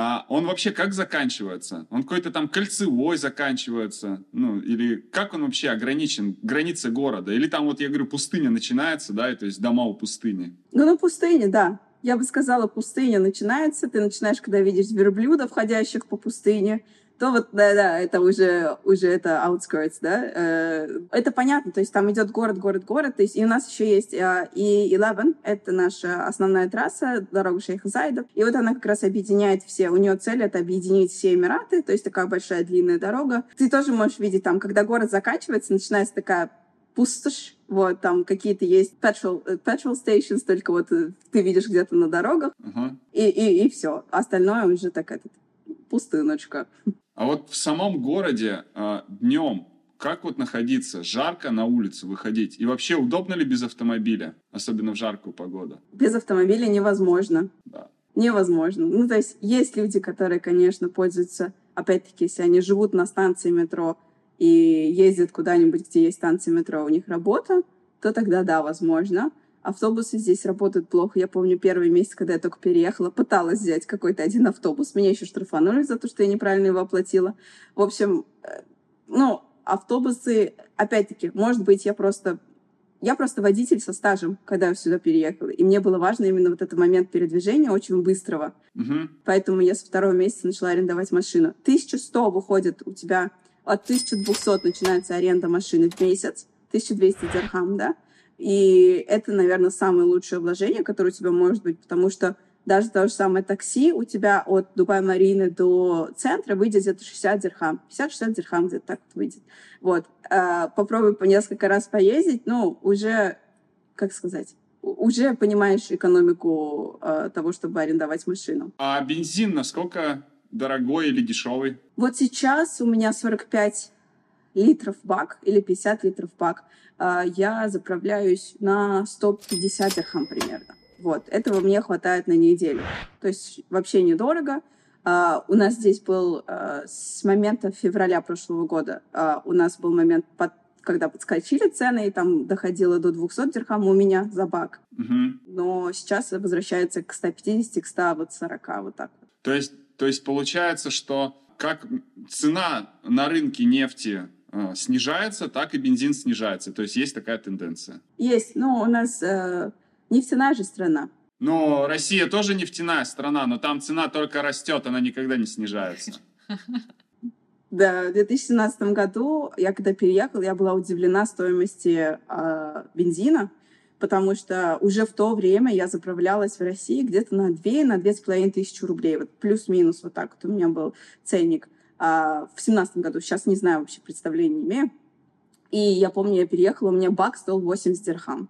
А он вообще как заканчивается? Он какой-то там кольцевой заканчивается? Ну, или как он вообще ограничен, границы города? Или там, вот я говорю, пустыня начинается, да, и то есть дома у пустыни? Ну, на пустыне, да. Я бы сказала, пустыня начинается. Ты начинаешь, когда видишь верблюдов, ходящих по пустыне, то вот, да-да, это уже, уже это outskirts, да. Э, Это понятно, то есть там идет город, город, город. То есть и у нас еще есть э, и 11, это наша основная трасса, дорога Шейха Зайда. И вот она как раз объединяет все, у нее цель это объединить все Эмираты, то есть такая большая длинная дорога. Ты тоже можешь видеть там, когда город заканчивается, начинается такая пустошь, вот, там какие-то есть petrol, э, petrol stations, только вот э, ты видишь где-то на дорогах, Ага. и, и, и все. Остальное уже так этот, пустыночка. А вот в самом городе днем как вот находиться? Жарко на улицу выходить? И вообще удобно ли без автомобиля? Особенно в жаркую погоду. Без автомобиля невозможно. Да. Невозможно. Ну, то есть есть люди, которые, конечно, пользуются, опять-таки, если они живут на станции метро и ездят куда-нибудь, где есть станция метро, у них работа, то тогда да, возможно. Автобусы здесь работают плохо. Я помню первый месяц, когда я только переехала, пыталась взять какой-то один автобус. Меня еще штрафанули за то, что я неправильно его оплатила. В общем, э, ну, автобусы, опять-таки, может быть, я просто я просто водитель со стажем, когда я сюда переехала. И мне было важно именно вот этот момент передвижения очень быстрого. Мгм. Поэтому я со второго месяца начала арендовать машину. 1100 выходит у тебя, от 1200 начинается аренда машины в месяц, 1200 дирхам, да? И это, наверное, самое лучшее вложение, которое у тебя может быть, потому что даже то же самое такси у тебя от Дубай-Марины до центра выйдет где-то 60 дирхам. 50-60 дирхам где-то так вот выйдет. Вот. А, попробуй по несколько раз поездить, ну, уже, как сказать, уже понимаешь экономику а, того, чтобы арендовать машину. А бензин насколько дорогой или дешевый? Вот сейчас у меня 45 литров бак или 50 литров бак. А, Я заправляюсь на 150 дирхам примерно. Вот, этого мне хватает на неделю. То есть вообще недорого. А, У нас здесь был а, с момента февраля прошлого года, у нас был момент, под- когда подскочили цены, и там доходило до 200 дирхам у меня за бак. Мгм. Но сейчас возвращается к 150, к 140, вот так вот. То есть, то есть получается, что как цена на рынке нефти снижается, так и бензин снижается. То есть есть такая тенденция. Есть, но у нас э, нефтяная же страна. Но Россия тоже нефтяная страна, но там цена только растет, она никогда не снижается. Да, в 2017 году я когда переехала, я была удивлена стоимости э, бензина, потому что уже в то время я заправлялась в России где-то на 2, на 2,5 тысячи рублей. Вот плюс-минус вот так вот у меня был ценник. А, в 2017 году, сейчас не знаю, вообще представления не имею. И я помню, я переехала, у меня бак стоил 80 дирхам.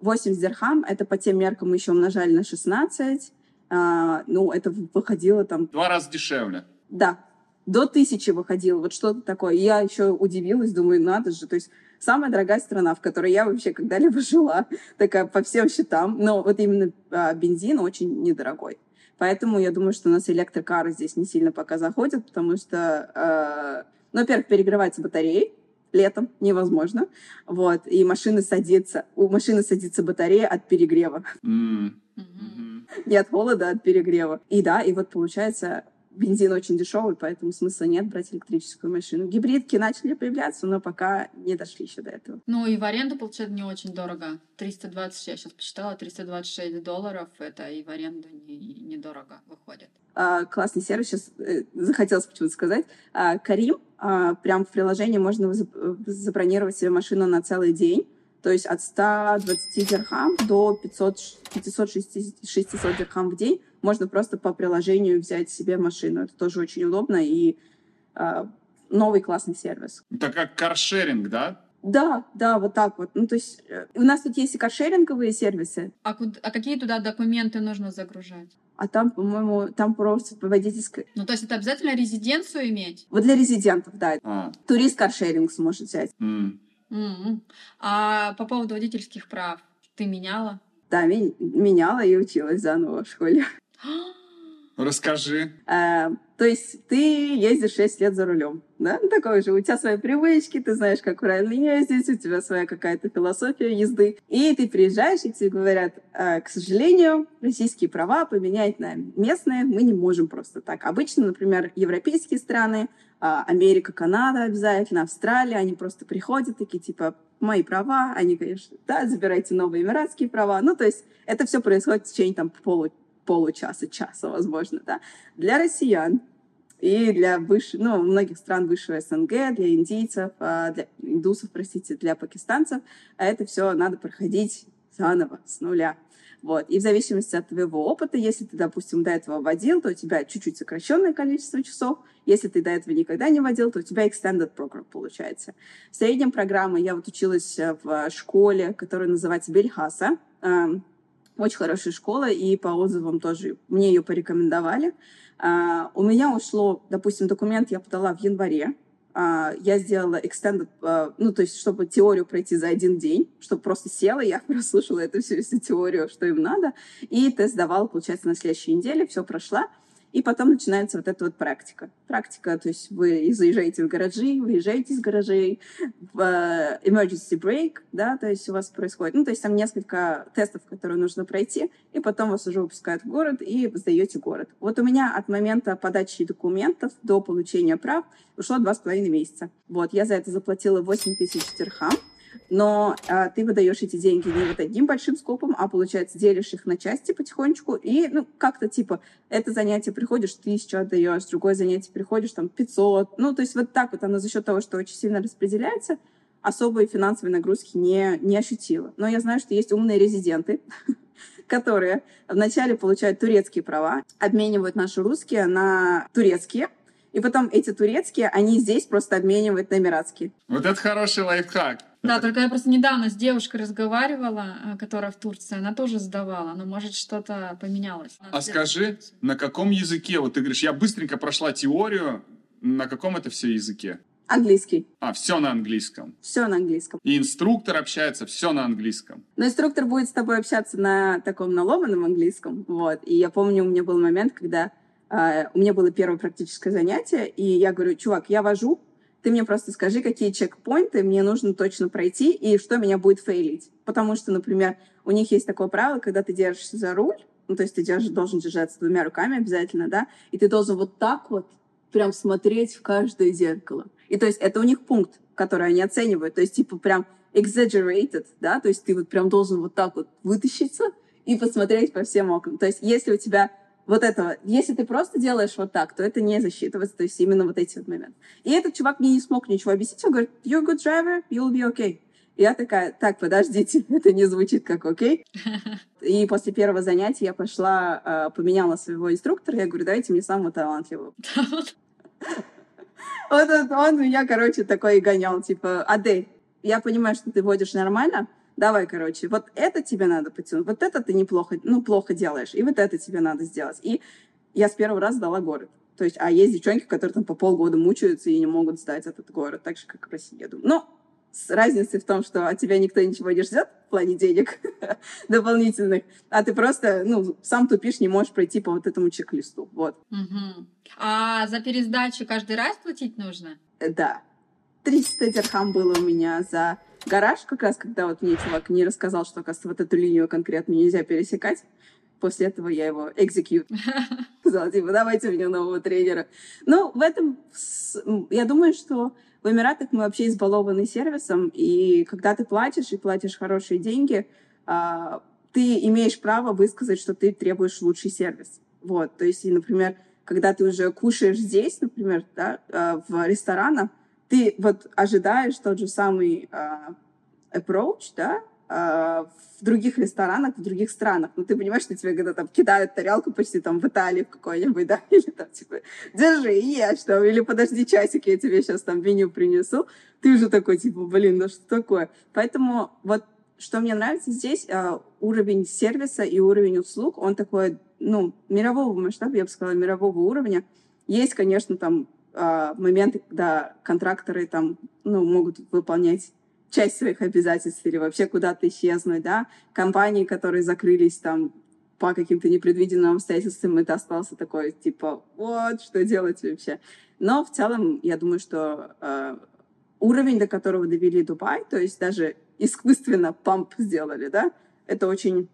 80 дирхам, это по тем меркам мы еще умножали на 16. А, ну, это выходило там Два раза дешевле. да, до тысячи выходило, вот что-то такое. И я еще удивилась, думаю, надо же, то есть самая дорогая страна, в которой я вообще когда-либо жила, такая по всем счетам, но вот именно а, бензин очень недорогой. Поэтому я думаю, что у нас электрокары здесь не сильно пока заходят, потому что, э, ну, во-первых, перегреваются батареи, летом невозможно, вот, и машины садится, у машины садится батарея от перегрева, Мгм. мгм. не от холода, а от перегрева. И да, и вот получается бензин очень дешевый, поэтому смысла нет брать электрическую машину. Гибридки начали появляться, но пока не дошли еще до этого. Ну и в аренду, получается, не очень дорого. 320, я сейчас посчитала, 326 долларов, это и в аренду недорого не выходит. А, классный сервис, сейчас э, захотелось почему-то сказать. А, Карим, а, прям в приложении можно забронировать себе машину на целый день то есть от 120 дирхам до 500, 500-600 дирхам в день можно просто по приложению взять себе машину. Это тоже очень удобно и э, новый классный сервис. Это как каршеринг, да? Да, да, вот так вот. Ну, то есть э, у нас тут есть и каршеринговые сервисы. А, куда, а какие туда документы нужно загружать? А там, по-моему, там просто водительская... Ну, то есть это обязательно резиденцию иметь? Вот для резидентов, да. А. Турист каршеринг сможет взять. Mm. Mm-hmm. А по поводу водительских прав ты меняла? Да, ми- меняла и училась заново в школе. Расскажи. А, то есть ты ездишь 6 лет за рулем, да? Ну, такой же. У тебя свои привычки, ты знаешь, как правильно ездить, у тебя своя какая-то философия езды. И ты приезжаешь, и тебе говорят, а, к сожалению, российские права поменять на местные мы не можем просто так. Обычно, например, европейские страны, а, Америка, Канада обязательно, Австралия, они просто приходят такие, типа, мои права, они, конечно, да, забирайте новые эмиратские права. Ну, то есть это все происходит в течение там полу, получаса, часа, возможно, да. Для россиян и для выше, ну, многих стран высшего СНГ, для индийцев, а, для индусов, простите, для пакистанцев, а это все надо проходить заново, с нуля. Вот. И в зависимости от твоего опыта, если ты, допустим, до этого водил, то у тебя чуть-чуть сокращенное количество часов. Если ты до этого никогда не водил, то у тебя extended program получается. В среднем программы я вот училась э, в школе, которая называется Бельхаса. Очень хорошая школа, и по отзывам тоже мне ее порекомендовали. А, у меня ушло, допустим, документ я подала в январе, а, я сделала extended, а, ну, то есть, чтобы теорию пройти за один день, чтобы просто села, я прослушала эту всю, всю теорию, что им надо, и тест давала, получается, на следующей неделе, все прошла. И потом начинается вот эта вот практика. Практика, то есть вы заезжаете в гаражи, выезжаете из гаражей, в э, emergency break, да, то есть у вас происходит, ну, то есть там несколько тестов, которые нужно пройти, и потом вас уже выпускают в город и сдаете город. Вот у меня от момента подачи документов до получения прав ушло два с половиной месяца. Вот, я за это заплатила 8 тысяч дирхам, но а, ты выдаешь эти деньги не вот одним большим скопом, а, получается, делишь их на части потихонечку, и, ну, как-то, типа, это занятие приходишь, тысячу отдаешь, другое занятие приходишь, там, 500, ну, то есть вот так вот оно за счет того, что очень сильно распределяется, особые финансовые нагрузки не, не ощутила. Но я знаю, что есть умные резиденты, которые вначале получают турецкие права, обменивают наши русские на турецкие, и потом эти турецкие, они здесь просто обменивают на эмиратские. Вот это хороший лайфхак. Да, только я просто недавно с девушкой разговаривала, э, которая в Турции, она тоже сдавала, но может что-то поменялось. А скажи, на каком языке, вот ты говоришь, я быстренько прошла теорию, на каком это все языке? Английский. А, все на английском. Все на английском. И инструктор общается, все на английском. Но инструктор будет с тобой общаться на таком наломанном английском. Вот. И я помню, у меня был момент, когда э, у меня было первое практическое занятие, и я говорю, чувак, я вожу, ты мне просто скажи, какие чекпоинты мне нужно точно пройти и что меня будет фейлить. Потому что, например, у них есть такое правило, когда ты держишься за руль, ну, то есть ты держишь, должен держаться двумя руками обязательно, да, и ты должен вот так вот прям смотреть в каждое зеркало. И то есть это у них пункт, который они оценивают, то есть типа прям exaggerated, да, то есть ты вот прям должен вот так вот вытащиться и посмотреть по всем окнам. То есть если у тебя вот этого. Если ты просто делаешь вот так, то это не засчитывается, то есть именно вот эти вот моменты. И этот чувак мне не смог ничего объяснить, он говорит, you're a good driver, you'll be okay. Я такая, так, подождите, это не звучит как окей. И после первого занятия я пошла, а, поменяла своего инструктора, я говорю, давайте мне самого талантливого. Вот он меня, короче, такой гонял, типа, Адель, я понимаю, что ты водишь нормально, давай, короче, вот это тебе надо потянуть, вот это ты неплохо, ну, плохо делаешь, и вот это тебе надо сделать. И я с первого раза дала город. То есть, а есть девчонки, которые там по полгода мучаются и не могут сдать этот город, так же, как в России, я думаю. Но с разницей в том, что от тебя никто ничего не ждет в плане денег дополнительных, а ты просто, ну, сам тупишь, не можешь пройти по вот этому чек-листу, вот. Угу. А за пересдачу каждый раз платить нужно? Да. 300 дирхам было у меня за гараж, как раз когда вот мне чувак не рассказал, что, оказывается, вот эту линию конкретно нельзя пересекать. после этого я его execute. Сказала, типа, давайте мне нового тренера. Ну, в этом, я думаю, что в Эмиратах мы вообще избалованы сервисом, и когда ты платишь, и платишь хорошие деньги, а, ты имеешь право высказать, что ты требуешь лучший сервис. Вот, то есть, например, когда ты уже кушаешь здесь, например, да, а, в ресторанах, ты вот ожидаешь тот же самый uh, approach, да, uh, в других ресторанах, в других странах. Ну, ты понимаешь, что тебе когда там кидают тарелку почти там в Италии в какой-нибудь, да, или там типа, держи, ешь там, или подожди часик, я тебе сейчас там меню принесу. Ты уже такой, типа, блин, ну что такое? Поэтому вот что мне нравится здесь, uh, уровень сервиса и уровень услуг, он такой, ну, мирового масштаба, я бы сказала, мирового уровня. Есть, конечно, там а, моменты, когда контракторы там, ну, могут выполнять часть своих обязательств или вообще куда-то исчезнуть, да. Компании, которые закрылись там по каким-то непредвиденным обстоятельствам, это остался такой, типа, вот, что делать вообще. Но в целом, я думаю, что э, уровень, до которого довели Дубай, то есть даже искусственно памп сделали, да, это очень,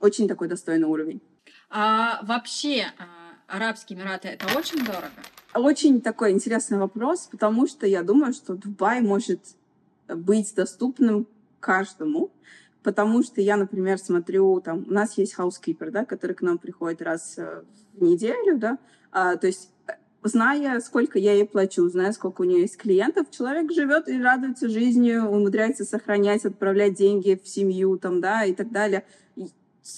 очень такой достойный уровень. А вообще, а, Арабские Эмираты — это очень дорого? Очень такой интересный вопрос, потому что я думаю, что Дубай может быть доступным каждому, потому что я, например, смотрю, там, у нас есть housekeeper, да, который к нам приходит раз э, в неделю, да, а, то есть э, зная, сколько я ей плачу, зная, сколько у нее есть клиентов, человек живет и радуется жизни, умудряется сохранять, отправлять деньги в семью, там, да, и так далее,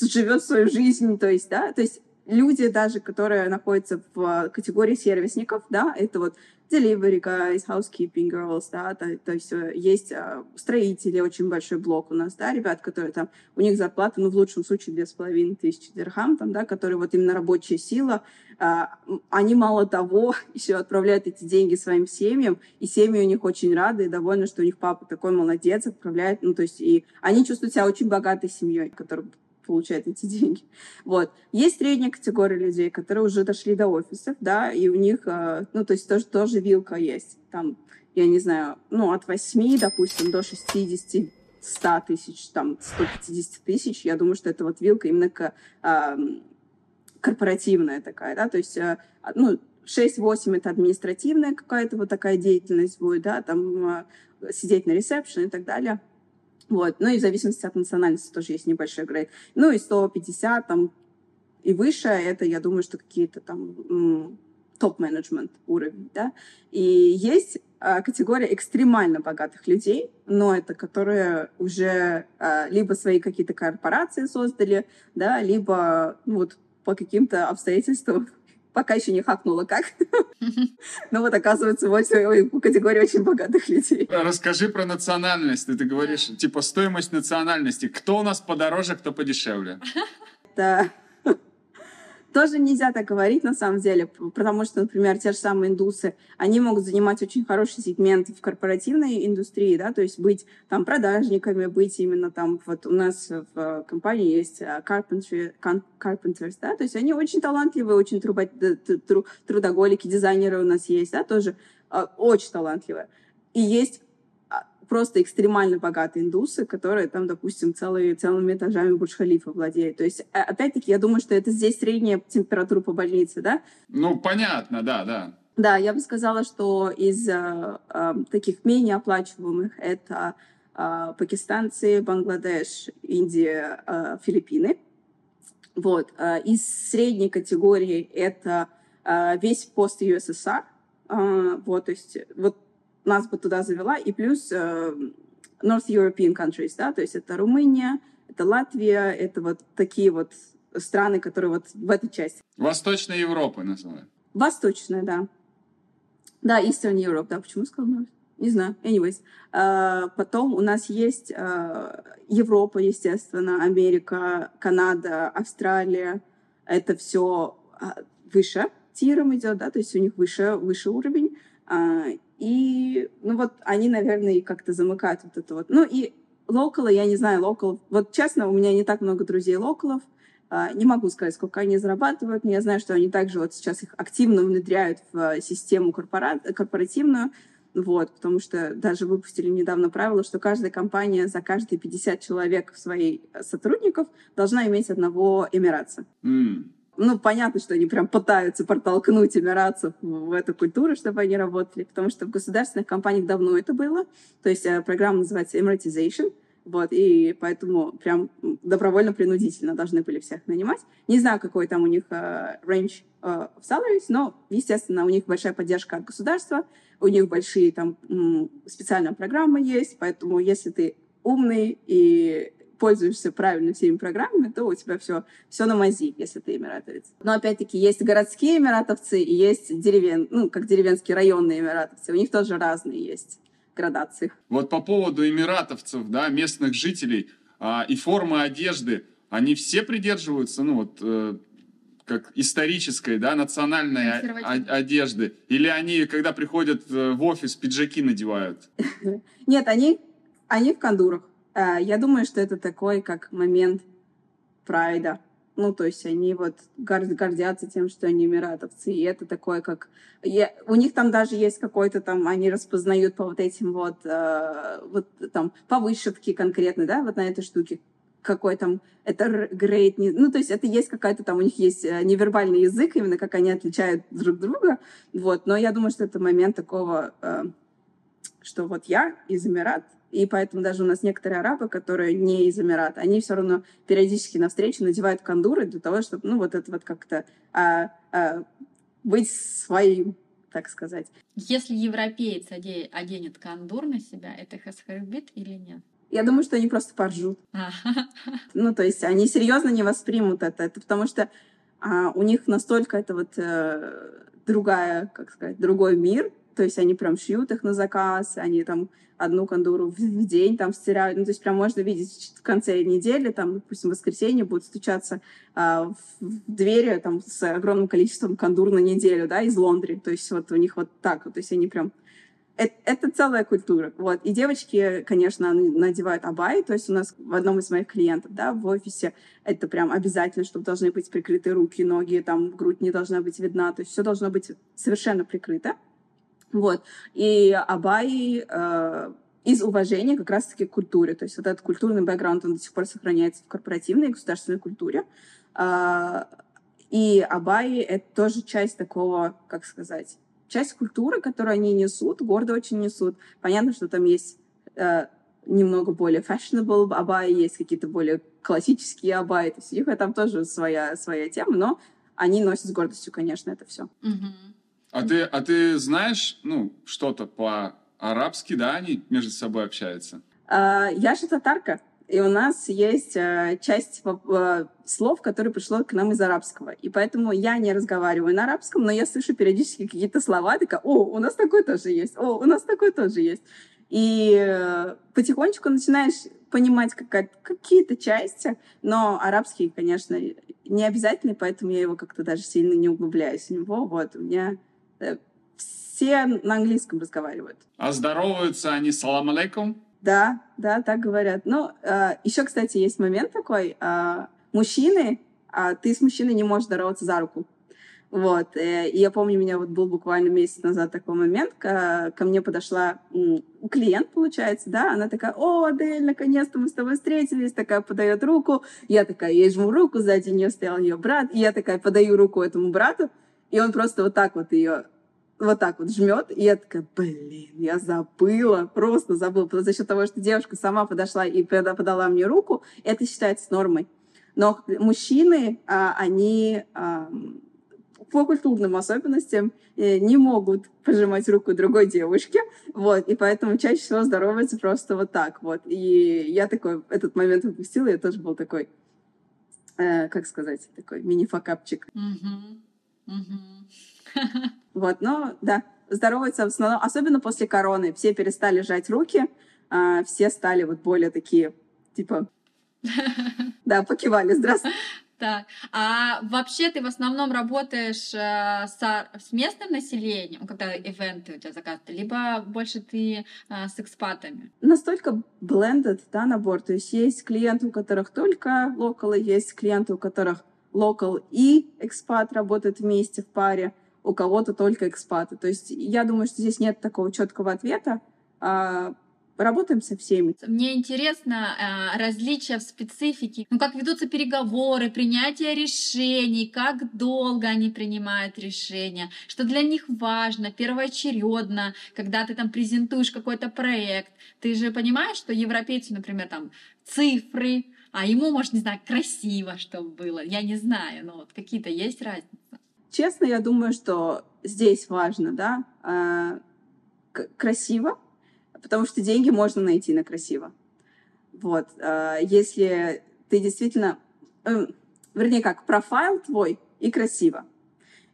живет свою жизнь, то есть, да, то есть люди даже, которые находятся в категории сервисников, да, это вот delivery guys, housekeeping girls, да, то, то есть э, есть а, строители, очень большой блок у нас, да, ребят, которые там, у них зарплата, ну, в лучшем случае, две с половиной тысячи дирхам, там, да, которые вот именно рабочая сила, они мало того еще отправляют эти деньги своим семьям, и семьи у них очень рады и довольны, что у них папа такой молодец, отправляет, ну, то есть и они чувствуют себя очень богатой семьей, которая получает эти деньги. Вот. Есть средняя категория людей, которые уже дошли до офисов, да, и у них, э, ну, то есть тоже, тоже вилка есть. Там, я не знаю, ну, от 8, допустим, до 60, 100 тысяч, там, 150 тысяч, я думаю, что это вот вилка именно к, э, корпоративная такая, да, то есть, э, ну, 6-8 это административная какая-то вот такая деятельность будет, да, там э, сидеть на ресепшн и так далее. Вот. Ну и в зависимости от национальности тоже есть небольшой грейд. Ну и 150 там и выше, это, я думаю, что какие-то там топ-менеджмент уровень, да. И есть а, категория экстремально богатых людей, но это которые уже а, либо свои какие-то корпорации создали, да, либо ну, вот по каким-то обстоятельствам пока еще не хакнула как. Но вот оказывается, вот категория очень богатых людей. Расскажи про национальность. Ты говоришь, типа, стоимость национальности. Кто у нас подороже, кто подешевле? Да тоже нельзя так говорить на самом деле, потому что, например, те же самые индусы, они могут занимать очень хороший сегмент в корпоративной индустрии, да, то есть быть там продажниками, быть именно там, вот у нас в компании есть э, carpentry, carpenters, да, то есть они очень талантливые, очень трудоголики, дизайнеры у нас есть, да, тоже э, очень талантливые. И есть просто экстремально богатые индусы, которые там, допустим, целые, целыми этажами Бурдж-Халифа владеют. То есть, а, опять-таки, я думаю, что это здесь средняя температура по больнице, да? Ну, понятно, да, да. Да, я бы сказала, что из э, э, таких менее оплачиваемых это э, пакистанцы, Бангладеш, Индия, э, Филиппины. Вот. Э, из средней категории это э, весь пост ЮССР. Э, вот, то есть вот нас бы туда завела, и плюс э, North European countries, да, то есть это Румыния, это Латвия, это вот такие вот страны, которые вот в этой части. Восточная Европа называют. Восточная, да. Да, Eastern Europe, да, почему сказал North? Не знаю, anyways. Uh, потом у нас есть uh, Европа, естественно, Америка, Канада, Австралия. Это все uh, выше тиром идет, да, то есть у них выше, выше уровень. И, ну вот, они, наверное, и как-то замыкают вот это вот. Ну и локалы, я не знаю, локалов. Вот честно, у меня не так много друзей локалов. А, не могу сказать, сколько они зарабатывают, но я знаю, что они также вот сейчас их активно внедряют в систему корпора... корпоративную. Вот, потому что даже выпустили недавно правило, что каждая компания за каждые 50 человек своих сотрудников должна иметь одного эмиратца. М. Ну, понятно, что они прям пытаются протолкнуть эмиратцев в эту культуру, чтобы они работали, потому что в государственных компаниях давно это было. То есть э, программа называется Emiratization, вот, и поэтому прям добровольно-принудительно должны были всех нанимать. Не знаю, какой там у них э, range э, salaries, но, естественно, у них большая поддержка от государства, у них большие там специальные программы есть, поэтому если ты умный и пользуешься правильно всеми программами, то у тебя все, все на мази, если ты эмиратовец. Но опять-таки есть городские эмиратовцы и есть деревен, ну, как деревенские районные эмиратовцы. У них тоже разные есть градации. Вот по поводу эмиратовцев, да, местных жителей а, и формы одежды, они все придерживаются, ну вот, э, как исторической, да, национальной одежды? Или они, когда приходят э, в офис, пиджаки надевают? Нет, они, они в кондурах. А, Я думаю, что это такой, как момент прайда. Ну, то есть они вот гор- гордятся тем, что они эмиратовцы. И это такое, как... я- У них там даже есть какой-то там... Они распознают по вот этим вот... э, Вот там по вышивке конкретно, да, вот на этой штуке. Какой там... Это грейд... Ну, то есть это есть какая-то там... У них есть э, невербальный язык, именно как они отличают друг друга. Вот. Но я думаю, что это момент такого... э, что вот я из Эмират, и поэтому даже у нас некоторые арабы, которые не из Эмирата, они все равно периодически на встрече надевают кондуры для того, чтобы, ну, вот это вот как-то а, а, быть своим, так сказать. Если европеец оде- оденет кондур на себя, это хасхарбит или нет? Я думаю, что они просто поржут. А, Ну, то есть они серьезно не воспримут это. Это потому что а, у них настолько это вот э, другая, как сказать, другой мир. То есть они прям шьют их на заказ, они там одну кондуру в, день там стирают. Ну, то есть прям можно видеть в конце недели, там, допустим, в воскресенье будут стучаться а, в, двери там с огромным количеством кондур на неделю, да, из лондри. То есть вот у них вот так вот. То есть они прям это, это целая культура. Вот. И девочки, конечно, надевают абай. То есть у нас в одном из моих клиентов, да, в офисе это прям обязательно, чтобы должны быть прикрыты руки, ноги, там грудь не должна быть видна. То есть все должно быть совершенно прикрыто. Вот. И абай э, из уважения как раз-таки к культуре. То есть вот этот культурный бэкграунд, он до сих пор сохраняется в корпоративной и государственной культуре. А, и абай — это тоже часть такого, как сказать, часть культуры, которую они несут, гордо очень несут. Понятно, что там есть э, немного более fashionable абай, есть какие-то более классические абай, то есть у них там тоже своя, своя тема, но они носят с гордостью, конечно, это все. мгм. А ты, а ты знаешь, ну, что-то по-арабски, да, они между собой общаются? А, Я же татарка, и у нас есть э, часть э, слов, которые пришло к нам из арабского. И поэтому я не разговариваю на арабском, но я слышу периодически какие-то слова, такая, о, у нас такой тоже есть, о, у нас такой тоже есть. И э, потихонечку начинаешь понимать какие-то части, но арабский, конечно, не обязательный, поэтому я его как-то даже сильно не углубляюсь в него. Вот, у меня все на английском разговаривают. А здороваются они салам алейкум? Да, да, так говорят. Ну, еще, кстати, есть момент такой. а, мужчины, а, ты с мужчиной не можешь здороваться за руку. Вот. э, И я помню, у меня вот был буквально месяц назад такой момент, ко, ко мне подошла м, клиент, получается, да, она такая, о, Адель, наконец-то мы с тобой встретились, такая подает руку, я такая, я жму руку, сзади нее стоял ее брат, и я такая подаю руку этому брату, и он просто вот так вот ее вот так вот жмет, и я такая, блин, я забыла, просто забыла, за счет того, что девушка сама подошла и пода- подала мне руку, это считается нормой. Но мужчины, а, они по культурным особенностям э, не могут пожимать руку другой девушке, вот, и поэтому чаще всего здороваются просто вот так, вот. И я такой, этот момент упустила, я тоже был такой, э, как сказать, такой мини-факапчик. Мгм. Мгм. Вот, но да, здороваются в основном, особенно после короны. Все перестали жать руки, а, все стали вот более такие, типа, да, покивали, здравствуйте. Так, а вообще ты в основном работаешь э, с, с местным населением, когда ивенты у тебя заказывают, либо больше ты э, с экспатами? Настолько blended, да, набор. То есть есть клиенты, у которых только локалы, есть клиенты, у которых локал и экспат работают вместе в паре. У кого-то только экспаты. То есть я думаю, что здесь нет такого четкого ответа. А, работаем со всеми. Мне интересно э, различия в специфике, ну как ведутся переговоры, принятие решений, как долго они принимают решения, что для них важно, первоочередно, когда ты там презентуешь какой-то проект. Ты же понимаешь, что европейцы, например, там цифры, а ему, может, не знаю, красиво, чтобы было. Я не знаю, но вот какие-то есть разницы. Честно, я думаю, что здесь важно, да, э, красиво, потому что деньги можно найти на красиво. Вот. А, если ты действительно... Эм, вернее, как, профайл твой и красиво.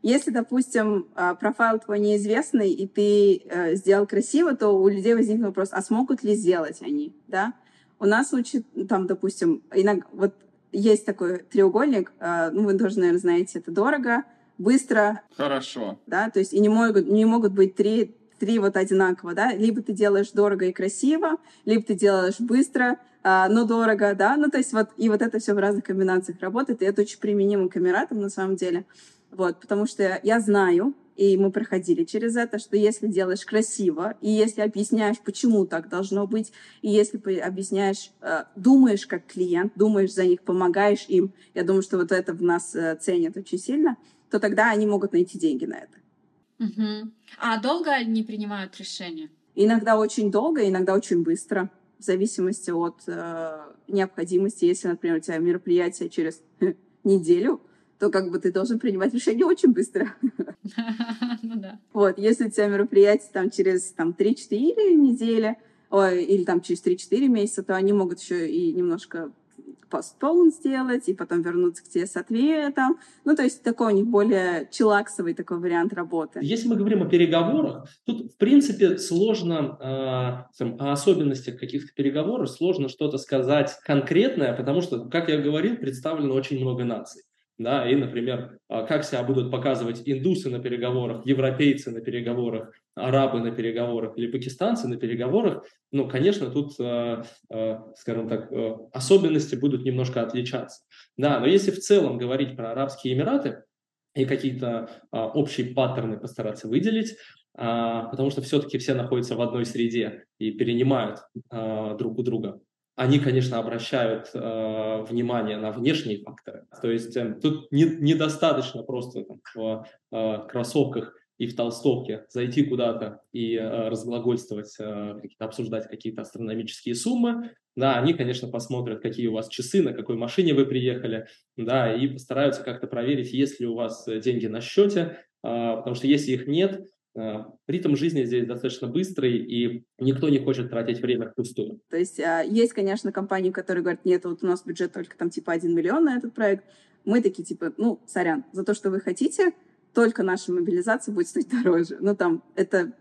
Если, допустим, а, профайл твой неизвестный, и ты э, сделал красиво, то у людей возникнет вопрос, а смогут ли сделать они, да? У нас учат, там, допустим, иногда, вот есть такой треугольник, а, ну, вы тоже, наверное, знаете, это дорого, быстро. Хорошо. Да, то есть и не могут, не могут быть три три вот одинаково, да, либо ты делаешь дорого и красиво, либо ты делаешь быстро, а, но дорого, да, ну то есть вот, и вот это все в разных комбинациях работает, и это очень применимо к Эмиратам на самом деле, вот, потому что я знаю, и мы проходили через это, что если делаешь красиво, и если объясняешь, почему так должно быть, и если объясняешь, э, думаешь как клиент, думаешь за них, помогаешь им, я думаю, что вот это в нас э, ценят очень сильно, то тогда они могут найти деньги на это. Угу. А долго они принимают решения? Иногда очень долго, иногда очень быстро, в зависимости от э, необходимости. Если, например, у тебя мероприятие через неделю, то как бы ты должен принимать решение очень быстро. Ну да. Вот, если у тебя мероприятие там через там, 3-4 недели, ой, или там через 3-4 месяца, то они могут еще и немножко постпоун сделать, и потом вернуться к тебе с ответом. Ну, то есть такой у них более чилаксовый такой вариант работы. Если мы говорим о переговорах, тут, в принципе, сложно э, о особенностях каких-то переговоров, сложно что-то сказать конкретное, потому что, как я говорил, представлено очень много наций да, и, например, а, как себя будут показывать индусы на переговорах, европейцы на переговорах, арабы на переговорах или пакистанцы на переговорах, ну, конечно, тут, а, а, скажем так, особенности будут немножко отличаться. Да, но если в целом говорить про Арабские Эмираты и какие-то общие паттерны постараться выделить, потому что все-таки все находятся в одной среде и перенимают друг у друга они, конечно, обращают э, внимание на внешние факторы. То есть э, тут не, недостаточно просто там, в э, кроссовках и в толстовке зайти куда-то и э, разглагольствовать, э, обсуждать какие-то астрономические суммы. Да, они, конечно, посмотрят, какие у вас часы, на какой машине вы приехали, да, и постараются как-то проверить, есть ли у вас деньги на счете, э, потому что если их нет, Э, ритм жизни здесь достаточно быстрый, и никто не хочет тратить время впустую. То есть а, есть, конечно, компании, которые говорят, нет, вот у нас бюджет только там типа 1 миллион на этот проект. Мы такие типа, ну, сорян, за то, что вы хотите, только наша мобилизация будет стоить дороже. Ну, там, это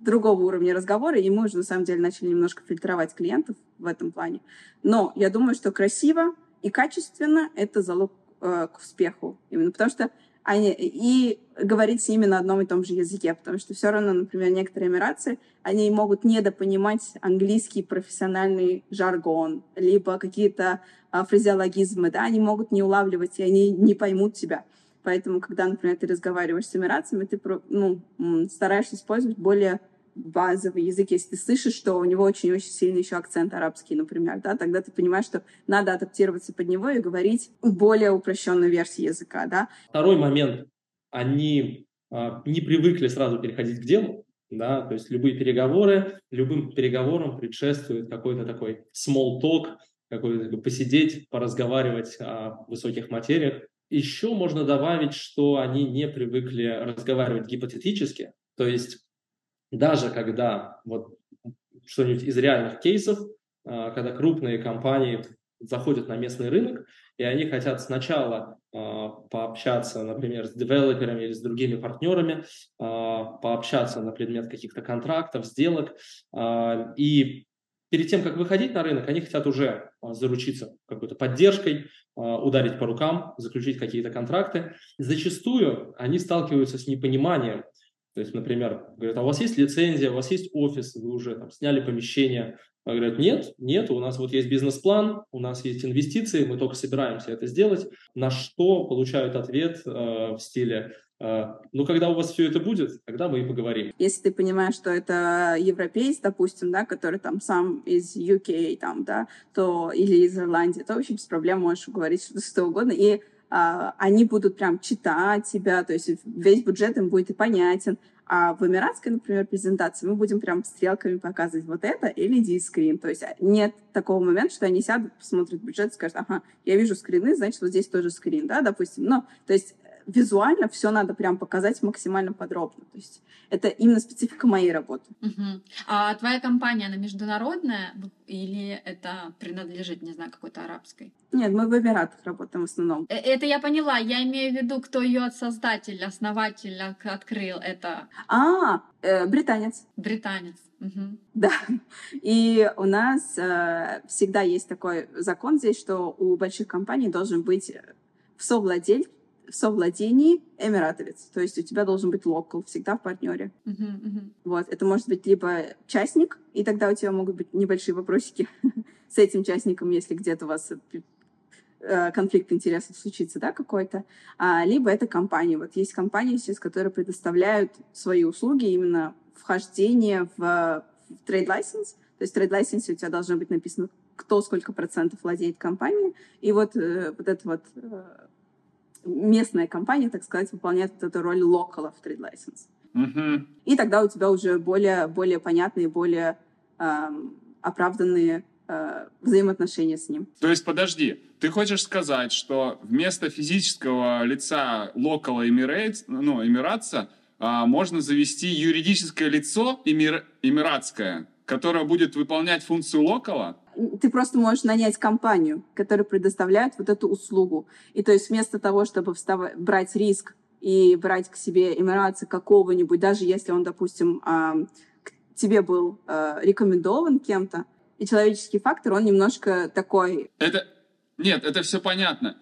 другого уровня разговора, и мы уже, на самом деле, начали немножко фильтровать клиентов в этом плане. Но я думаю, что красиво и качественно — это залог э, к успеху. Именно потому что они, и говорить с ними на одном и том же языке, потому что все равно, например, некоторые эмирации, они могут недопонимать английский профессиональный жаргон, либо какие-то а, фразеологизмы, да, они могут не улавливать, и они не поймут тебя. Поэтому, когда, например, ты разговариваешь с эмирациями, ты ну, стараешься использовать более базовый язык, если ты слышишь, что у него очень-очень сильный еще акцент арабский, например, да, тогда ты понимаешь, что надо адаптироваться под него и говорить более упрощенной версии языка, да. Второй момент. Они а, не привыкли сразу переходить к делу, да, то есть любые переговоры, любым переговорам предшествует какой-то такой small talk, какой-то посидеть, поразговаривать о высоких материях. Еще можно добавить, что они не привыкли разговаривать гипотетически, то есть даже когда вот что-нибудь из реальных кейсов, а, когда крупные компании заходят на местный рынок, и они хотят сначала а, пообщаться, например, с девелоперами или с другими партнерами, а, пообщаться на предмет каких-то контрактов, сделок, и перед тем, как выходить на рынок, они хотят уже заручиться какой-то поддержкой, ударить по рукам, заключить какие-то контракты. Зачастую они сталкиваются с непониманием то есть, например, говорят, а у вас есть лицензия, у вас есть офис, вы уже там сняли помещение. А говорят, нет, нет, у нас вот есть бизнес-план, у нас есть инвестиции, мы только собираемся это сделать. На что получают ответ э, в стиле, А, ну, когда у вас все это будет, тогда мы и поговорим. Если ты понимаешь, что это европеец, допустим, да, который там сам из UK, там, да, то или из Ирландии, то вообще без проблем можешь говорить что угодно. И они будут прям читать тебя, то есть весь бюджет им будет и понятен. А в эмиратской, например, презентации мы будем прям стрелками показывать вот это или дискрин. То есть нет такого момента, что они сядут, посмотрят бюджет скажут, ага, я вижу скрины, значит, вот здесь тоже скрин, да, допустим. Ну, то есть визуально все надо прям показать максимально подробно. То есть это именно специфика моей работы. Угу. А твоя компания, она международная или это принадлежит, не знаю, какой-то арабской? Нет, мы в Эмиратах работаем в основном. Э, это я поняла. Я имею в виду, кто ее создатель, основатель открыл это. А, э, британец. Британец. Угу. Да. И у нас э, всегда есть такой закон здесь, что у больших компаний должен быть в совладель в совладении эмиратовец. То есть у тебя должен быть локал всегда в партнере. Uh-huh, uh-huh. Вот. Это может быть либо частник, и тогда у тебя могут быть небольшие вопросики с этим частником, если где-то у вас э, конфликт интересов случится, да, какой-то, а, либо это компания. Вот есть компании сейчас, которые предоставляют свои услуги именно вхождение в, в trade license. То есть в trade license у тебя должно быть написано, кто сколько процентов владеет компанией, и вот, э, вот это вот э, местная компания, так сказать, выполняет вот эту роль локала в trade license. Uh-huh. И тогда у тебя уже более, более понятные, более эм, оправданные э, взаимоотношения с ним. То есть, подожди, ты хочешь сказать, что вместо физического лица локала Emirates, ну, эмиратца, э, можно завести юридическое лицо эмир, эмиратское, которое будет выполнять функцию локала? Ты просто можешь нанять компанию, которая предоставляет вот эту услугу. И то есть вместо того, чтобы вставать, брать риск и брать к себе эмирации какого-нибудь, даже если он, допустим, к тебе был э, рекомендован кем-то, и человеческий фактор, он немножко такой... Это... Нет, это все понятно.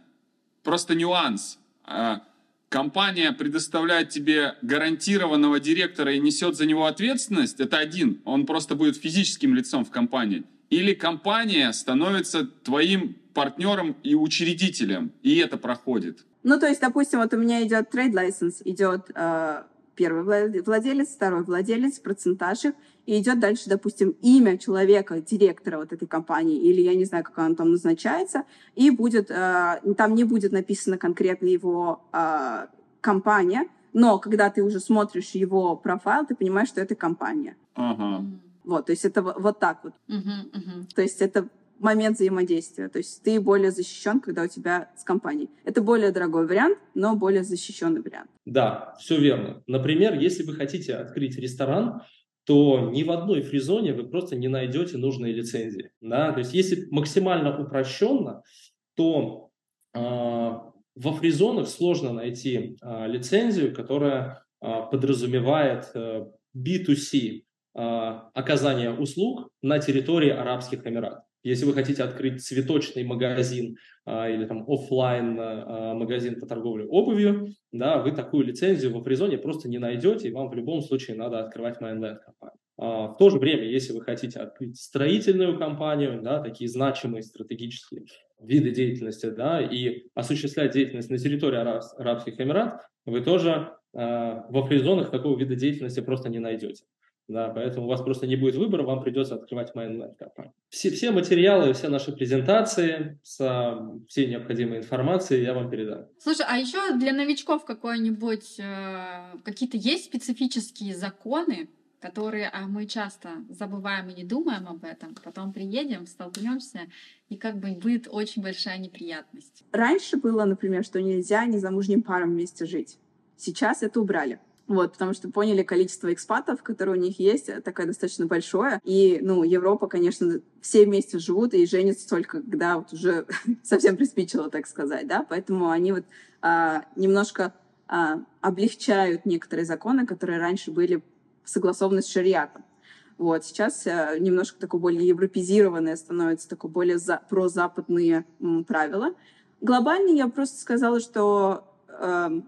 Просто нюанс. А, компания предоставляет тебе гарантированного директора и несет за него ответственность, это один. Он просто будет физическим лицом в компании или компания становится твоим партнером и учредителем, и это проходит. Ну, то есть, допустим, вот у меня идет trade license, идет э, первый владелец, второй владелец, процентаж их, и идет дальше, допустим, имя человека, директора вот этой компании, или я не знаю, как он там назначается, и будет, э, там не будет написано конкретно его э, компания, но когда ты уже смотришь его профайл, ты понимаешь, что это компания. Ага. Вот, то есть это вот так вот. Uh-huh, uh-huh. То есть это момент взаимодействия. То есть ты более защищен, когда у тебя с компанией. Это более дорогой вариант, но более защищенный вариант. Да, все верно. Например, если вы хотите открыть ресторан, то ни в одной фризоне вы просто не найдете нужные лицензии. Да? То есть если максимально упрощенно, то э, во фризонах сложно найти э, лицензию, которая э, подразумевает э, B2C а, оказания услуг на территории Арабских Эмиратов. Если вы хотите открыть цветочный магазин а, или там офлайн а, магазин по торговле обувью, да, вы такую лицензию в Фризоне просто не найдете, и вам в любом случае надо открывать майнленд компанию. А, в то же время, если вы хотите открыть строительную компанию, да, такие значимые стратегические виды деятельности, да, и осуществлять деятельность на территории Арабских Эмиратов, вы тоже э, во фризонах такого вида деятельности просто не найдете. Да, поэтому у вас просто не будет выбора, вам придется открывать компанию. Все, все материалы, все наши презентации с всей необходимой информацией я вам передам. Слушай, а еще для новичков какой-нибудь э, какие-то есть специфические законы, которые а мы часто забываем и не думаем об этом, потом приедем, столкнемся, и как бы будет очень большая неприятность. Раньше было, например, что нельзя незамужним парам вместе жить. Сейчас это убрали. Вот, потому что поняли количество экспатов, которые у них есть, э, такое достаточно большое. И, ну, Европа, конечно, все вместе живут и женятся только, когда вот уже совсем приспичило, так сказать, да, поэтому они вот а, немножко а, облегчают некоторые законы, которые раньше были согласованы с шариатом. Вот, сейчас а, немножко такое более европезированное становится, такое более за, прозападные м, правила. Глобально я просто сказала, что э,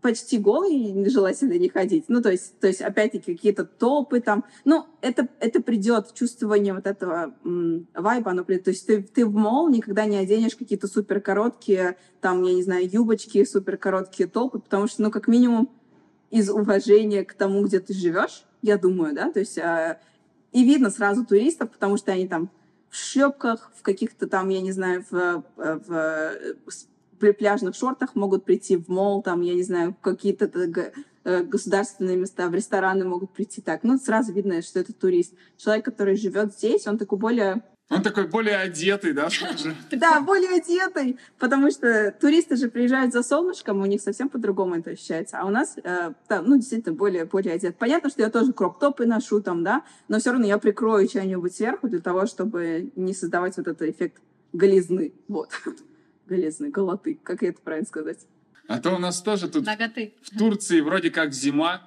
почти голый желательно не ходить. Ну, то есть, то есть опять-таки, какие-то топы там. Ну, это, это придет, чувствование вот этого м, вайба, оно придет. То есть ты, ты в мол никогда не оденешь какие-то супер короткие, там, я не знаю, юбочки, супер короткие топы, потому что, ну, как минимум, из уважения к тому, где ты живешь, я думаю, да, то есть э, и видно сразу туристов, потому что они там в шлепках, в каких-то там, я не знаю, в, в, в пляжных шортах могут прийти в мол, там, я не знаю, какие-то э, государственные места, в рестораны могут прийти так. Ну, сразу видно, что это турист. Человек, который живет здесь, он такой более он такой более одетый, да, Да, более одетый, потому что туристы же приезжают за солнышком, у них совсем по-другому это ощущается. А у нас, э, ну, действительно, более, более одет. Понятно, что я тоже кроп-топы ношу там, да, но все равно я прикрою что-нибудь сверху для того, чтобы не создавать вот этот эффект голизны. Вот. Голизны, голоты, как это правильно сказать. А то у нас тоже тут Ноготы. в Турции вроде как зима,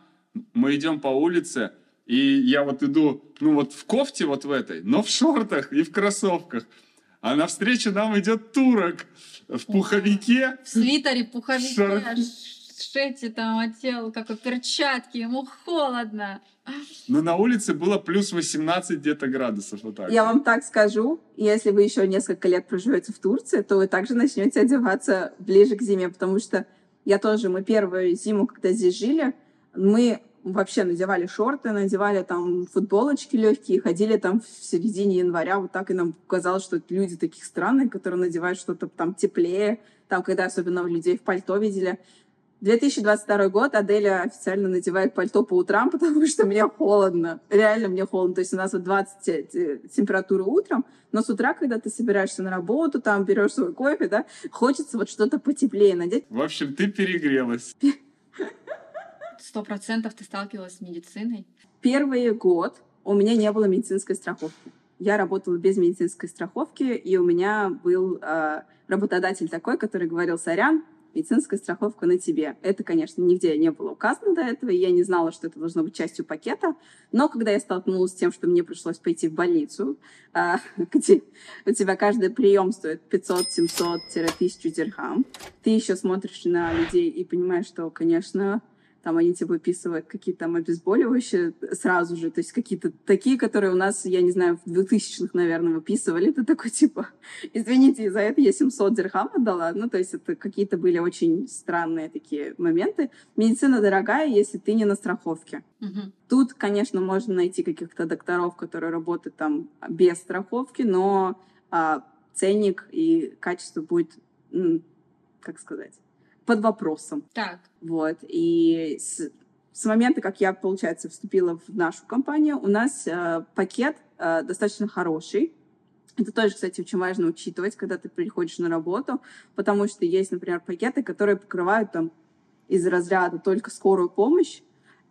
мы идем по улице, и я вот иду, ну вот в кофте вот в этой, но в шортах и в кроссовках. А навстречу нам идет турок в пуховике. В свитере, пуховике, шар... шете там отел, как у перчатки, ему холодно. Но на улице было плюс 18 где-то градусов. Вот так. Я вам так скажу, если вы еще несколько лет проживете в Турции, то вы также начнете одеваться ближе к зиме, потому что я тоже, мы первую зиму, когда здесь жили, мы вообще надевали шорты, надевали там футболочки легкие, ходили там в середине января, вот так и нам казалось, что люди таких странные, которые надевают что-то там теплее, там, когда особенно людей в пальто видели. 2022 год Аделя официально надевает пальто по утрам, потому что мне холодно. Реально мне холодно. То есть у нас вот 20 э, температуры утром, но с утра, когда ты собираешься на работу, там берешь свой кофе, да, хочется вот что-то потеплее надеть. В общем, ты перегрелась сто процентов ты сталкивалась с медициной? Первый год у меня не было медицинской страховки. Я работала без медицинской страховки, и у меня был э, работодатель такой, который говорил, сорян, медицинская страховка на тебе. Это, конечно, нигде не было указано до этого, и я не знала, что это должно быть частью пакета. Но когда я столкнулась с тем, что мне пришлось пойти в больницу, э, где у тебя каждый прием стоит 500-700-1000 дирхам, ты еще смотришь на людей и понимаешь, что, конечно, там они тебе выписывают какие-то там обезболивающие сразу же, то есть какие-то такие, которые у нас, я не знаю, в 2000-х, наверное, выписывали. Это такой типа, извините, за это я 700 дирхам отдала. Ну, то есть это какие-то были очень странные такие моменты. Медицина дорогая, если ты не на страховке. Угу. Тут, конечно, можно найти каких-то докторов, которые работают там без страховки, но а, ценник и качество будет, как сказать, под вопросом. Так. Вот. И с, с момента, как я, получается, вступила в нашу компанию, у нас э, пакет э, достаточно хороший. Это тоже, кстати, очень важно учитывать, когда ты приходишь на работу, потому что есть, например, пакеты, которые покрывают там из разряда только скорую помощь,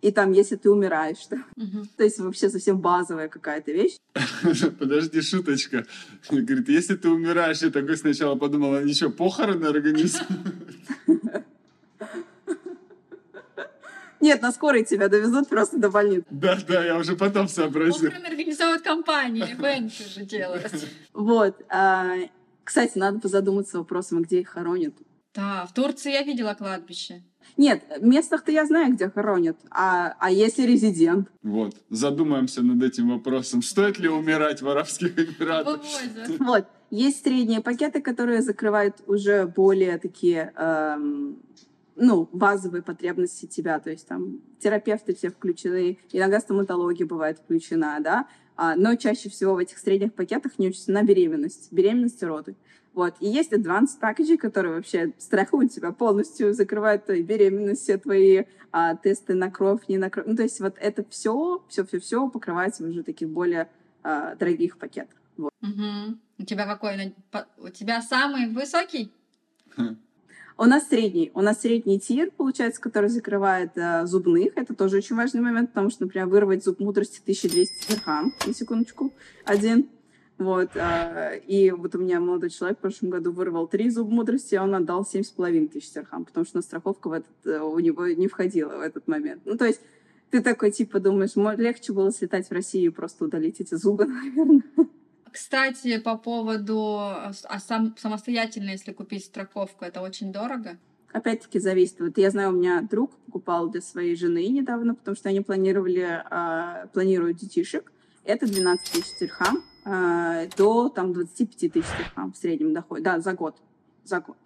и там, если ты умираешь, да? угу. то есть вообще совсем базовая какая-то вещь. Подожди, шуточка. Говорит, если ты умираешь, я такой сначала подумала, ничего, похороны организуют? Нет, на скорой тебя довезут просто до больницы. Да, да, я уже потом сообразил. Похороны организовывают компании, ивенты же делают. Вот. А, кстати, надо позадуматься вопросом, где их хоронят. Да, в Турции я видела кладбище. Нет, в местах-то я знаю, где хоронят. А, а если резидент? Вот, задумаемся над этим вопросом. Стоит ли умирать в Арабских Эмиратах? Вот, есть средние пакеты, которые закрывают уже более такие эм, ну, базовые потребности тебя, то есть там терапевты все включены, иногда стоматология бывает включена, да, а, но чаще всего в этих средних пакетах не учатся беременность, беременность и роды. Вот. И есть advanced package, которые вообще страхуют тебя полностью, закрывают твои беременность, все твои а, тесты на кровь, не на кровь. Ну, то есть вот это все, все-все-все покрывается уже таких более а, дорогих пакетах. Вот. Угу. У тебя какой? У тебя самый высокий? У нас средний. У нас средний тир, получается, который закрывает э, зубных. Это тоже очень важный момент, потому что, например, вырвать зуб мудрости 1200 дирхам, на секундочку, один. Вот. Э, и вот у меня молодой человек в прошлом году вырвал три зуб мудрости, а он отдал семь с половиной тысяч дирхам, потому что на страховка в этот, э, у него не входила в этот момент. Ну, то есть ты такой, типа, думаешь, легче было слетать в Россию и просто удалить эти зубы, наверное. Кстати, по поводу а сам, самостоятельно, если купить страховку, это очень дорого? Опять-таки зависит. Вот я знаю, у меня друг покупал для своей жены недавно, потому что они планировали, э, планируют детишек. Это 12 тысяч дирхам э, до там 25 тысяч дирхам в среднем доходе. Да, за год. За год.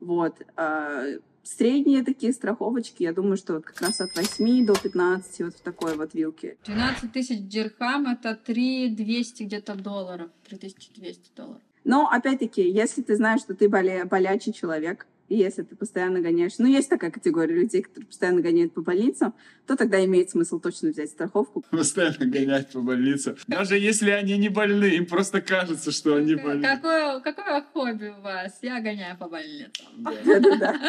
Вот. Э, средние такие страховочки, я думаю, что вот как раз от 8 до 15 вот в такой вот вилке. 12 тысяч дирхам — это 3 200 где-то долларов, 3200 долларов. Но, опять-таки, если ты знаешь, что ты боля... болячий человек, и если ты постоянно гоняешь... Ну, есть такая категория людей, которые постоянно гоняют по больницам, то тогда имеет смысл точно взять страховку. Постоянно гонять по больницам. Даже если они не больны, им просто кажется, что они больны. Какое, какое хобби у вас? Я гоняю по больницам. Да-да-да.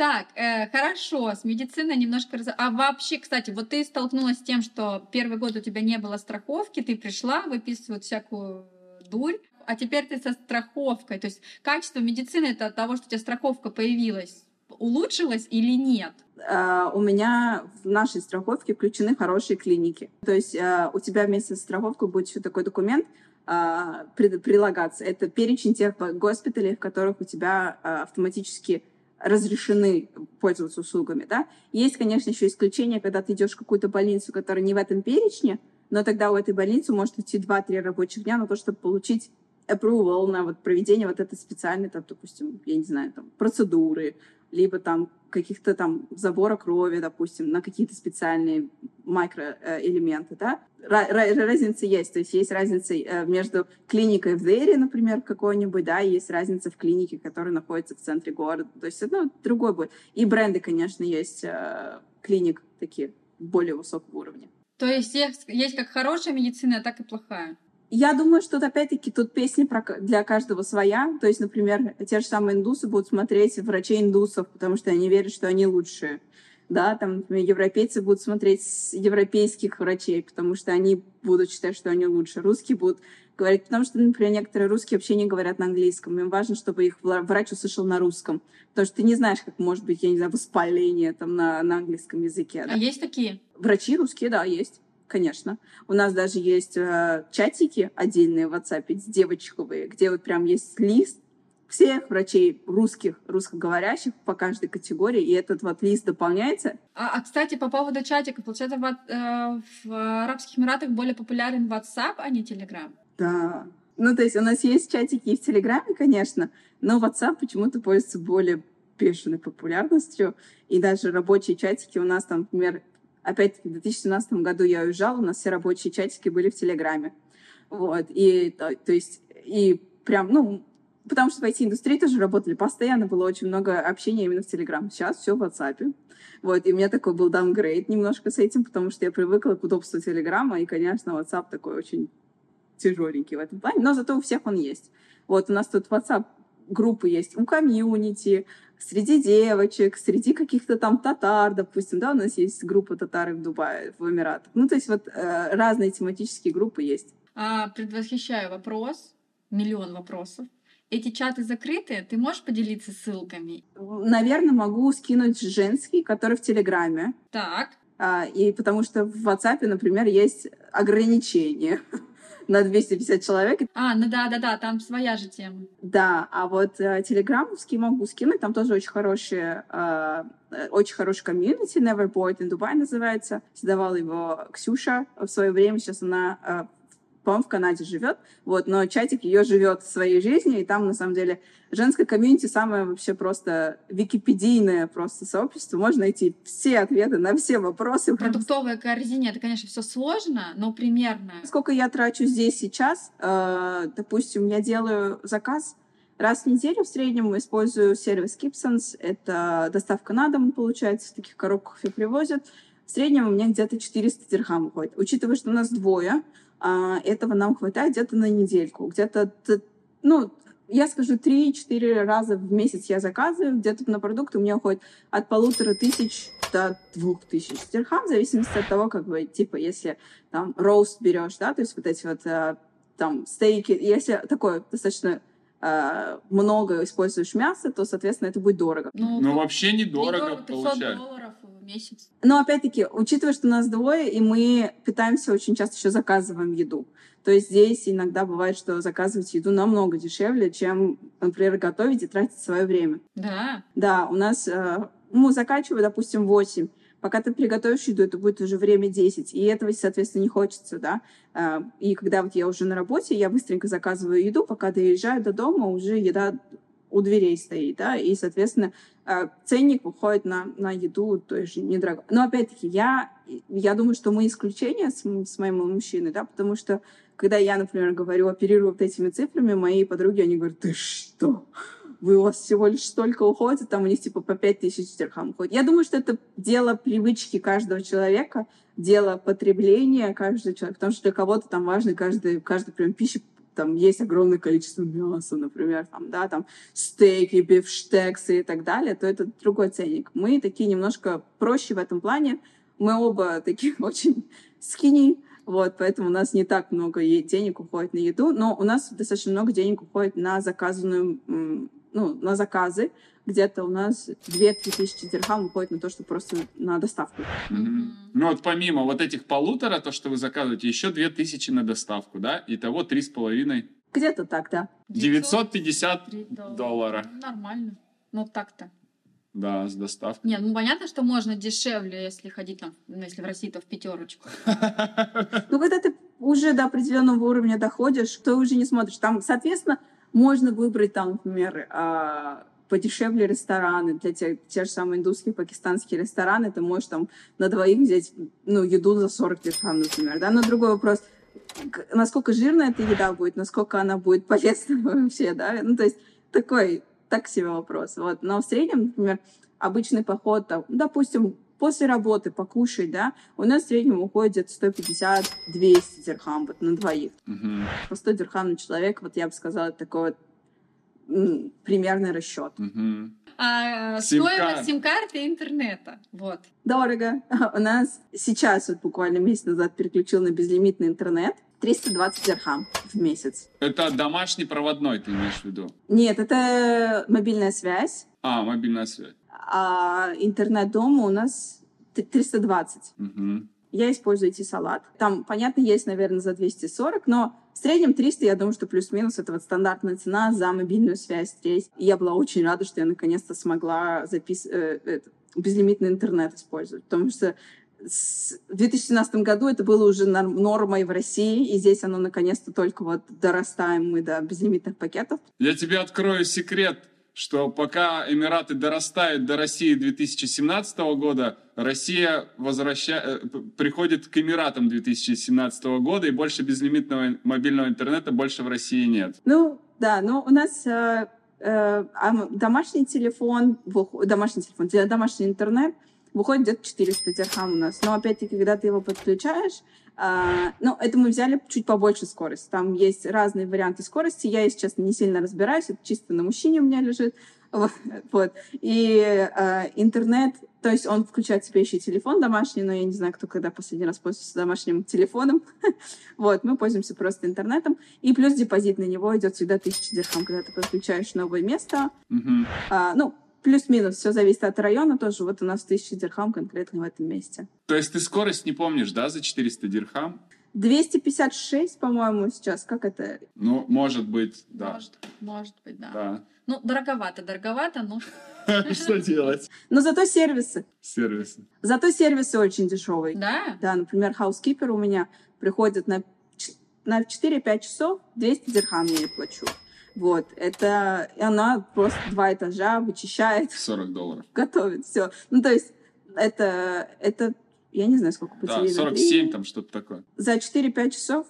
Так, э, хорошо, с медициной немножко... Раз... А вообще, кстати, вот ты столкнулась с тем, что первый год у тебя не было страховки, ты пришла, выписывают всякую дурь, а теперь ты со страховкой. То есть качество медицины это от того, что у тебя страховка появилась, улучшилось или нет? Uh, у меня в нашей страховке включены хорошие клиники. То есть uh, у тебя вместе с страховкой будет еще такой документ uh, прилагаться. Это перечень тех госпиталей, в которых у тебя автоматически разрешены пользоваться услугами, да. Есть, конечно, еще исключения, когда ты идешь в какую-то больницу, которая не в этом перечне, но тогда у этой больницы может идти 2-3 рабочих дня на то, чтобы получить approval на вот проведение вот этой специальной, там, допустим, я не знаю, там, процедуры, либо там каких-то там забора крови, допустим, на какие-то специальные микроэлементы, да, разница есть, то есть есть разница э, между клиникой в Дейре, например, какой-нибудь, да, и есть разница в клинике, которая находится в центре города, то есть это ну, другой будет. И бренды, конечно, есть э, клиник такие более высокого уровня. То есть, есть как хорошая медицина, так и плохая. Я думаю, что опять-таки тут песни про, для каждого своя. То есть, например, те же самые индусы будут смотреть врачей индусов, потому что они верят, что они лучшие. Да, там, например, европейцы будут смотреть европейских врачей, потому что они будут считать, что они лучше. Русские будут говорить, потому что, например, некоторые русские вообще не говорят на английском. Им важно, чтобы их врач услышал на русском. Потому что ты не знаешь, как может быть, я не знаю, воспаление там на, на английском языке. Да? А есть такие? Врачи русские, да, есть конечно. У нас даже есть э, чатики отдельные в WhatsApp, девочковые, где вот прям есть лист всех врачей русских, русскоговорящих по каждой категории, и этот вот лист дополняется. А, а кстати, по поводу чатика, получается, в, э, в Арабских Эмиратах более популярен WhatsApp, а не Telegram? Да. Ну, то есть у нас есть чатики и в Телеграме, конечно, но WhatsApp почему-то пользуется более бешеной популярностью. И даже рабочие чатики у нас там, например, Опять-таки, в 2017 году я уезжала, у нас все рабочие чатики были в Телеграме. Вот, и, то, то есть, и прям, ну, потому что в IT-индустрии тоже работали постоянно, было очень много общения именно в Телеграм. Сейчас все в WhatsApp. Вот, и у меня такой был даунгрейд немножко с этим, потому что я привыкла к удобству Телеграма, и, конечно, WhatsApp такой очень тяжеленький в этом плане, но зато у всех он есть. Вот, у нас тут WhatsApp группы есть у комьюнити, среди девочек, среди каких-то там татар, допустим, да, у нас есть группа татары в Дубае, в Эмиратах. Ну, то есть вот э, разные тематические группы есть. А, предвосхищаю вопрос, миллион вопросов. Эти чаты закрыты? Ты можешь поделиться ссылками? Наверное, могу скинуть женский, который в Телеграме. Так. А, и потому что в WhatsApp, например, есть ограничения. На 250 человек. А, ну да, да, да, там своя же тема. Да, а вот э, телеграммовский могу скинуть, там тоже очень хорошие, э, э очень хороший комьюнити, Neverboard in Dubai называется. Создавала его Ксюша в свое время, сейчас она э, по-моему, в Канаде живет, вот, но чатик ее живет своей жизнью, и там, на самом деле, женское комьюнити самое вообще просто википедийное просто сообщество. Можно найти все ответы на все вопросы. Продуктовая корзина, это, конечно, все сложно, но примерно. Сколько я трачу здесь сейчас? Э, допустим, я делаю заказ раз в неделю в среднем использую сервис Gibsons. Это доставка на дом, получается, в таких коробках все привозят. В среднем у меня где-то 400 дирхам уходит. Учитывая, что у нас двое, этого нам хватает где-то на недельку. Где-то, ну, я скажу, 3-4 раза в месяц я заказываю, где-то на продукты у меня уходит от полутора тысяч до двух тысяч дирхам, в зависимости от того, как бы, типа, если там роуст берешь, да, то есть вот эти вот э, там стейки, если такое достаточно э, много используешь мяса, то, соответственно, это будет дорого. Ну, ну вообще недорого, недорого получается. Месяц. Но опять-таки, учитывая, что нас двое, и мы питаемся очень часто еще заказываем еду. То есть здесь иногда бывает, что заказывать еду намного дешевле, чем например, готовить и тратить свое время. Да. Да, у нас, э, ну, заканчиваю, допустим, 8. Пока ты приготовишь еду, это будет уже время 10. И этого, соответственно, не хочется, да. Э, и когда вот я уже на работе, я быстренько заказываю еду, пока доезжаю до дома, уже еда у дверей стоит, да, и, соответственно, ценник выходит на, на еду той же недорого. Но, опять-таки, я, я думаю, что мы исключение с, с моим мужчиной, да, потому что, когда я, например, говорю, оперирую вот этими цифрами, мои подруги, они говорят, ты что? Вы у вас всего лишь столько уходит, там у них типа по 5 тысяч дирхам уходит. Я думаю, что это дело привычки каждого человека, дело потребления каждого человека, потому что для кого-то там важно каждый, каждый прием пищи там есть огромное количество мяса, например, там, да, там стейки, бифштексы и так далее, то это другой ценник. Мы такие немножко проще в этом плане. Мы оба такие очень скини, вот, поэтому у нас не так много денег уходит на еду, но у нас достаточно много денег уходит на заказанную, ну, на заказы. Где-то у нас 2-3 тысячи дирхам уходит на то, что просто на доставку. Mm-hmm. Ну вот помимо вот этих полутора, то, что вы заказываете, еще 2 тысячи на доставку, да? Итого 3,5. Где-то так, да. 950 доллара. доллара. Ну, нормально. Ну так-то. Да, с доставкой. Нет, ну понятно, что можно дешевле, если ходить там, ну, если в России, то в пятерочку. Ну, когда ты уже до определенного уровня доходишь, то уже не смотришь. Там, соответственно, можно выбрать там, например, а, подешевле рестораны, для тех, те же самые индусские, пакистанские рестораны, ты можешь там на двоих взять, ну, еду за 40 дирхам, например, да, но другой вопрос, насколько жирная эта еда будет, насколько она будет полезна вообще, да, ну, то есть такой, так себе вопрос, вот, но в среднем, например, обычный поход, там, допустим, после работы покушать, да, у нас в среднем уходит 150-200 дирхам вот на двоих. Угу. По 100 дирхам на человека, вот я бы сказала, такой вот примерный расчет. Угу. А, Сим-карт. стоимость сим-карты и интернета. Вот. Дорого. У нас сейчас, вот буквально месяц назад, переключил на безлимитный интернет. 320 дирхам в месяц. Это домашний проводной, ты имеешь в виду? Нет, это мобильная связь. А, мобильная связь. А интернет дома у нас 320. Угу. Я использую IT-салат. Там, понятно, есть, наверное, за 240, но в среднем 300, я думаю, что плюс-минус это вот стандартная цена за мобильную связь здесь. И я была очень рада, что я наконец-то смогла записывать э, безлимитный интернет использовать, потому что в 2017 году это было уже нормой в России, и здесь оно наконец-то только вот дорастаем мы до безлимитных пакетов. Я тебе открою секрет, что пока Эмираты дорастают до России 2017 года, Россия возвраща... Э, приходит к Эмиратам 2017 года, и больше безлимитного мобильного интернета больше в России нет. Ну, да, но у нас э, э, домашний телефон, домашний телефон, домашний интернет — выходит где-то 400 дирхам у нас. Но опять-таки, когда ты его подключаешь, а, ну, это мы взяли чуть побольше скорость. Там есть разные варианты скорости. Я, если честно, не сильно разбираюсь. Это чисто на мужчине у меня лежит. Вот. И а, интернет, то есть он включает себе еще и телефон домашний, но я не знаю, кто когда последний раз пользуется домашним телефоном. вот, мы пользуемся просто интернетом. И плюс депозит на него идет всегда 1000 дирхам, когда ты подключаешь новое место. А, ну, Плюс-минус, все зависит от района тоже. Вот у нас 1000 дирхам конкретно в этом месте. То есть ты скорость не помнишь, да, за 400 дирхам? 256, по-моему, сейчас. Как это? Ну, может быть, да. Может, может быть, да. Да. Ну, дороговато, дороговато, но... Что делать? Но зато сервисы. Сервисы. Зато сервисы очень дешевые. Да? Да, например, Housekeeper у меня приходит на, на 4-5 часов, 200 дирхам я ей плачу. Вот, это и она просто два этажа вычищает. 40 долларов. Готовит, все. Ну, то есть, это, это я не знаю, сколько Да, 47 там что-то такое. За 4-5 часов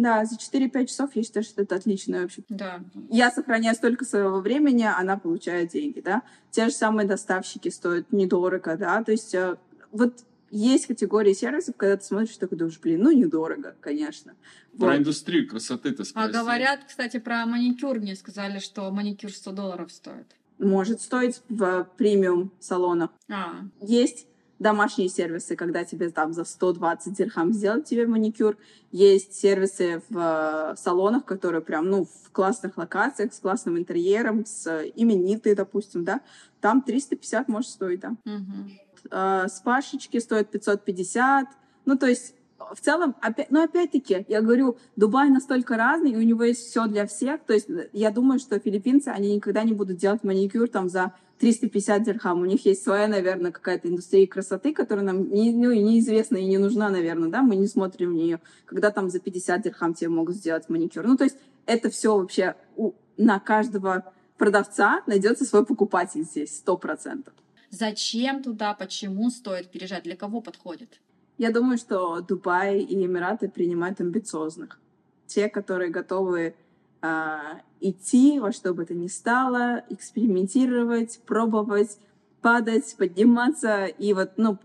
да, за 4-5 часов я считаю, что это отлично вообще. Да. Я сохраняю столько своего времени, она получает деньги, да. Те же самые доставщики стоят недорого, да. То есть э, вот есть категории сервисов, когда ты смотришь, такой думаешь, блин, ну недорого, конечно. Про вот. индустрию красоты-то спроси. А говорят, кстати, про маникюр мне сказали, что маникюр 100 долларов стоит. Может стоить в премиум салонах. А. Есть домашние сервисы, когда тебе там за 120 дирхам сделать тебе маникюр. Есть сервисы в салонах, которые прям, ну, в классных локациях, с классным интерьером, с именитые, допустим, да. Там 350 может стоить, да. Угу э, спашечки стоят 550. Ну, то есть в целом, опять, но опять-таки, я говорю, Дубай настолько разный, и у него есть все для всех. То есть я думаю, что филиппинцы, они никогда не будут делать маникюр там за 350 дирхам. У них есть своя, наверное, какая-то индустрия красоты, которая нам не, ну, неизвестна и не нужна, наверное, да, мы не смотрим в нее, когда там за 50 дирхам тебе могут сделать маникюр. Ну, то есть это все вообще у, на каждого продавца найдется свой покупатель здесь, сто процентов. Зачем туда, почему стоит переезжать, для кого подходит? Я думаю, что Дубай и Эмираты принимают амбициозных. Те, которые готовы э, идти во что бы то ни стало, экспериментировать, пробовать, падать, подниматься и вот, ну,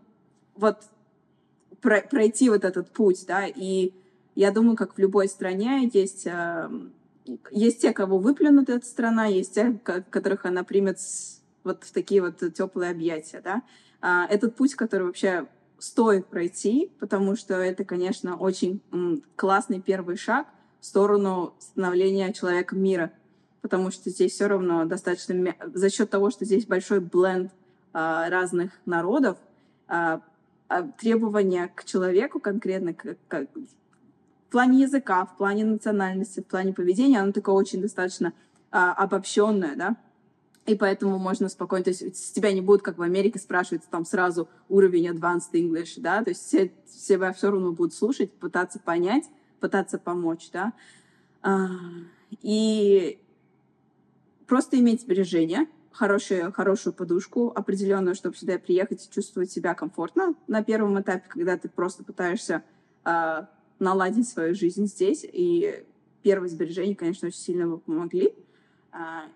вот про пройти вот этот путь, да, и я думаю, как в любой стране есть, э, есть те, кого выплюнут эта страна, есть те, которых она примет вот в такие вот теплые объятия, да. А, этот путь, который вообще стоит пройти, потому что это, конечно, очень классный первый шаг в сторону становления человеком мира, потому что здесь все равно достаточно за счет того, что здесь большой бленд а, разных народов, а, а, требования к человеку конкретно, к, к, в плане языка, в плане национальности, в плане поведения, оно такое очень достаточно а, обобщенное, да, и поэтому можно спокойно, то есть с тебя не будут, как в Америке, спрашивать там сразу уровень Advanced English, да, то есть все, все все равно будут слушать, пытаться понять, пытаться помочь, да. А, и просто иметь сбережения, хорошую, хорошую подушку определенную, чтобы сюда приехать и чувствовать себя комфортно на первом этапе, когда ты просто пытаешься э, наладить свою жизнь здесь. И первые сбережения, конечно, очень сильно помогли. А,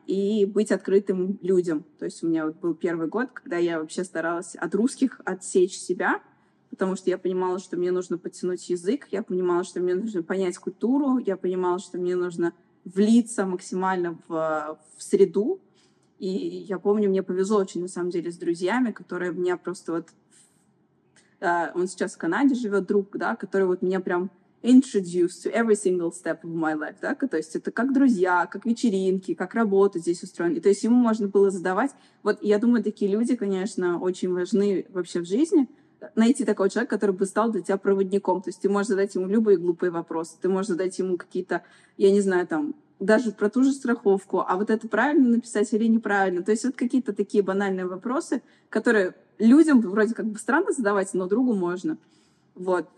и быть открытым людям. То есть у меня вот был первый год, когда я вообще старалась от русских отсечь себя, потому что я понимала, что мне нужно подтянуть язык, я понимала, что мне нужно понять культуру, я понимала, что мне нужно влиться максимально в, в среду. И я помню, мне повезло очень, на самом деле, с друзьями, которые меня просто вот... Uh, он сейчас в Канаде живет, друг, да, который вот меня прям introduced to every single step of my life, да, то есть это как друзья, как вечеринки, как работа здесь устроена, и то есть ему можно было задавать, вот я думаю, такие люди, конечно, очень важны вообще в жизни, найти такого человека, который бы стал для тебя проводником, то есть ты можешь задать ему любые глупые вопросы, ты можешь задать ему какие-то, я не знаю, там, даже про ту же страховку, а вот это правильно написать или неправильно, то есть вот какие-то такие банальные вопросы, которые людям вроде как бы странно задавать, но другу можно. Вот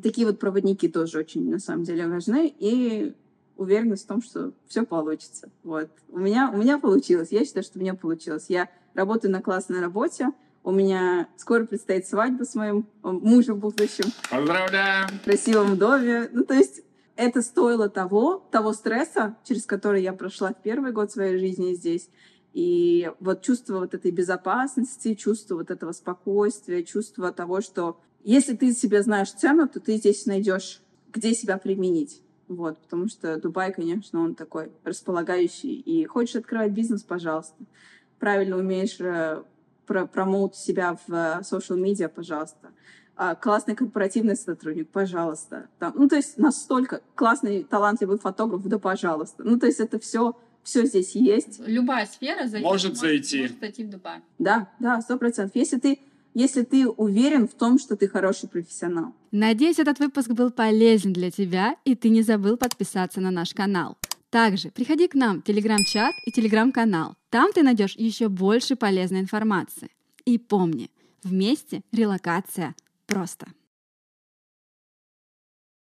такие вот проводники тоже очень, на самом деле, важны. И уверенность в том, что все получится. Вот. У меня, у меня получилось. Я считаю, что у меня получилось. Я работаю на классной работе. У меня скоро предстоит свадьба с моим э, мужем будущим. Поздравляем! В красивом доме. Ну, то есть это стоило того, того стресса, через который я прошла в первый год своей жизни здесь. И вот чувство вот этой безопасности, чувство вот этого спокойствия, чувство того, что если ты себе знаешь цену, то ты здесь найдешь, где себя применить. Вот, потому что Дубай, конечно, он такой располагающий. И хочешь открывать бизнес, пожалуйста. Правильно умеешь э, про промоут себя в social media, пожалуйста. А, классный корпоративный сотрудник, пожалуйста. Там, ну, то есть настолько классный, талантливый фотограф, да, пожалуйста. Ну, то есть это все все здесь есть. Любая сфера зайдет, может, может зайти. Может зайти в Дубай. Да, да, сто процентов. Если ты если ты уверен в том, что ты хороший профессионал. Надеюсь, этот выпуск был полезен для тебя, и ты не забыл подписаться на наш канал. Также приходи к нам в телеграм-чат и телеграм-канал. Там ты найдешь еще больше полезной информации. И помни, вместе релокация просто.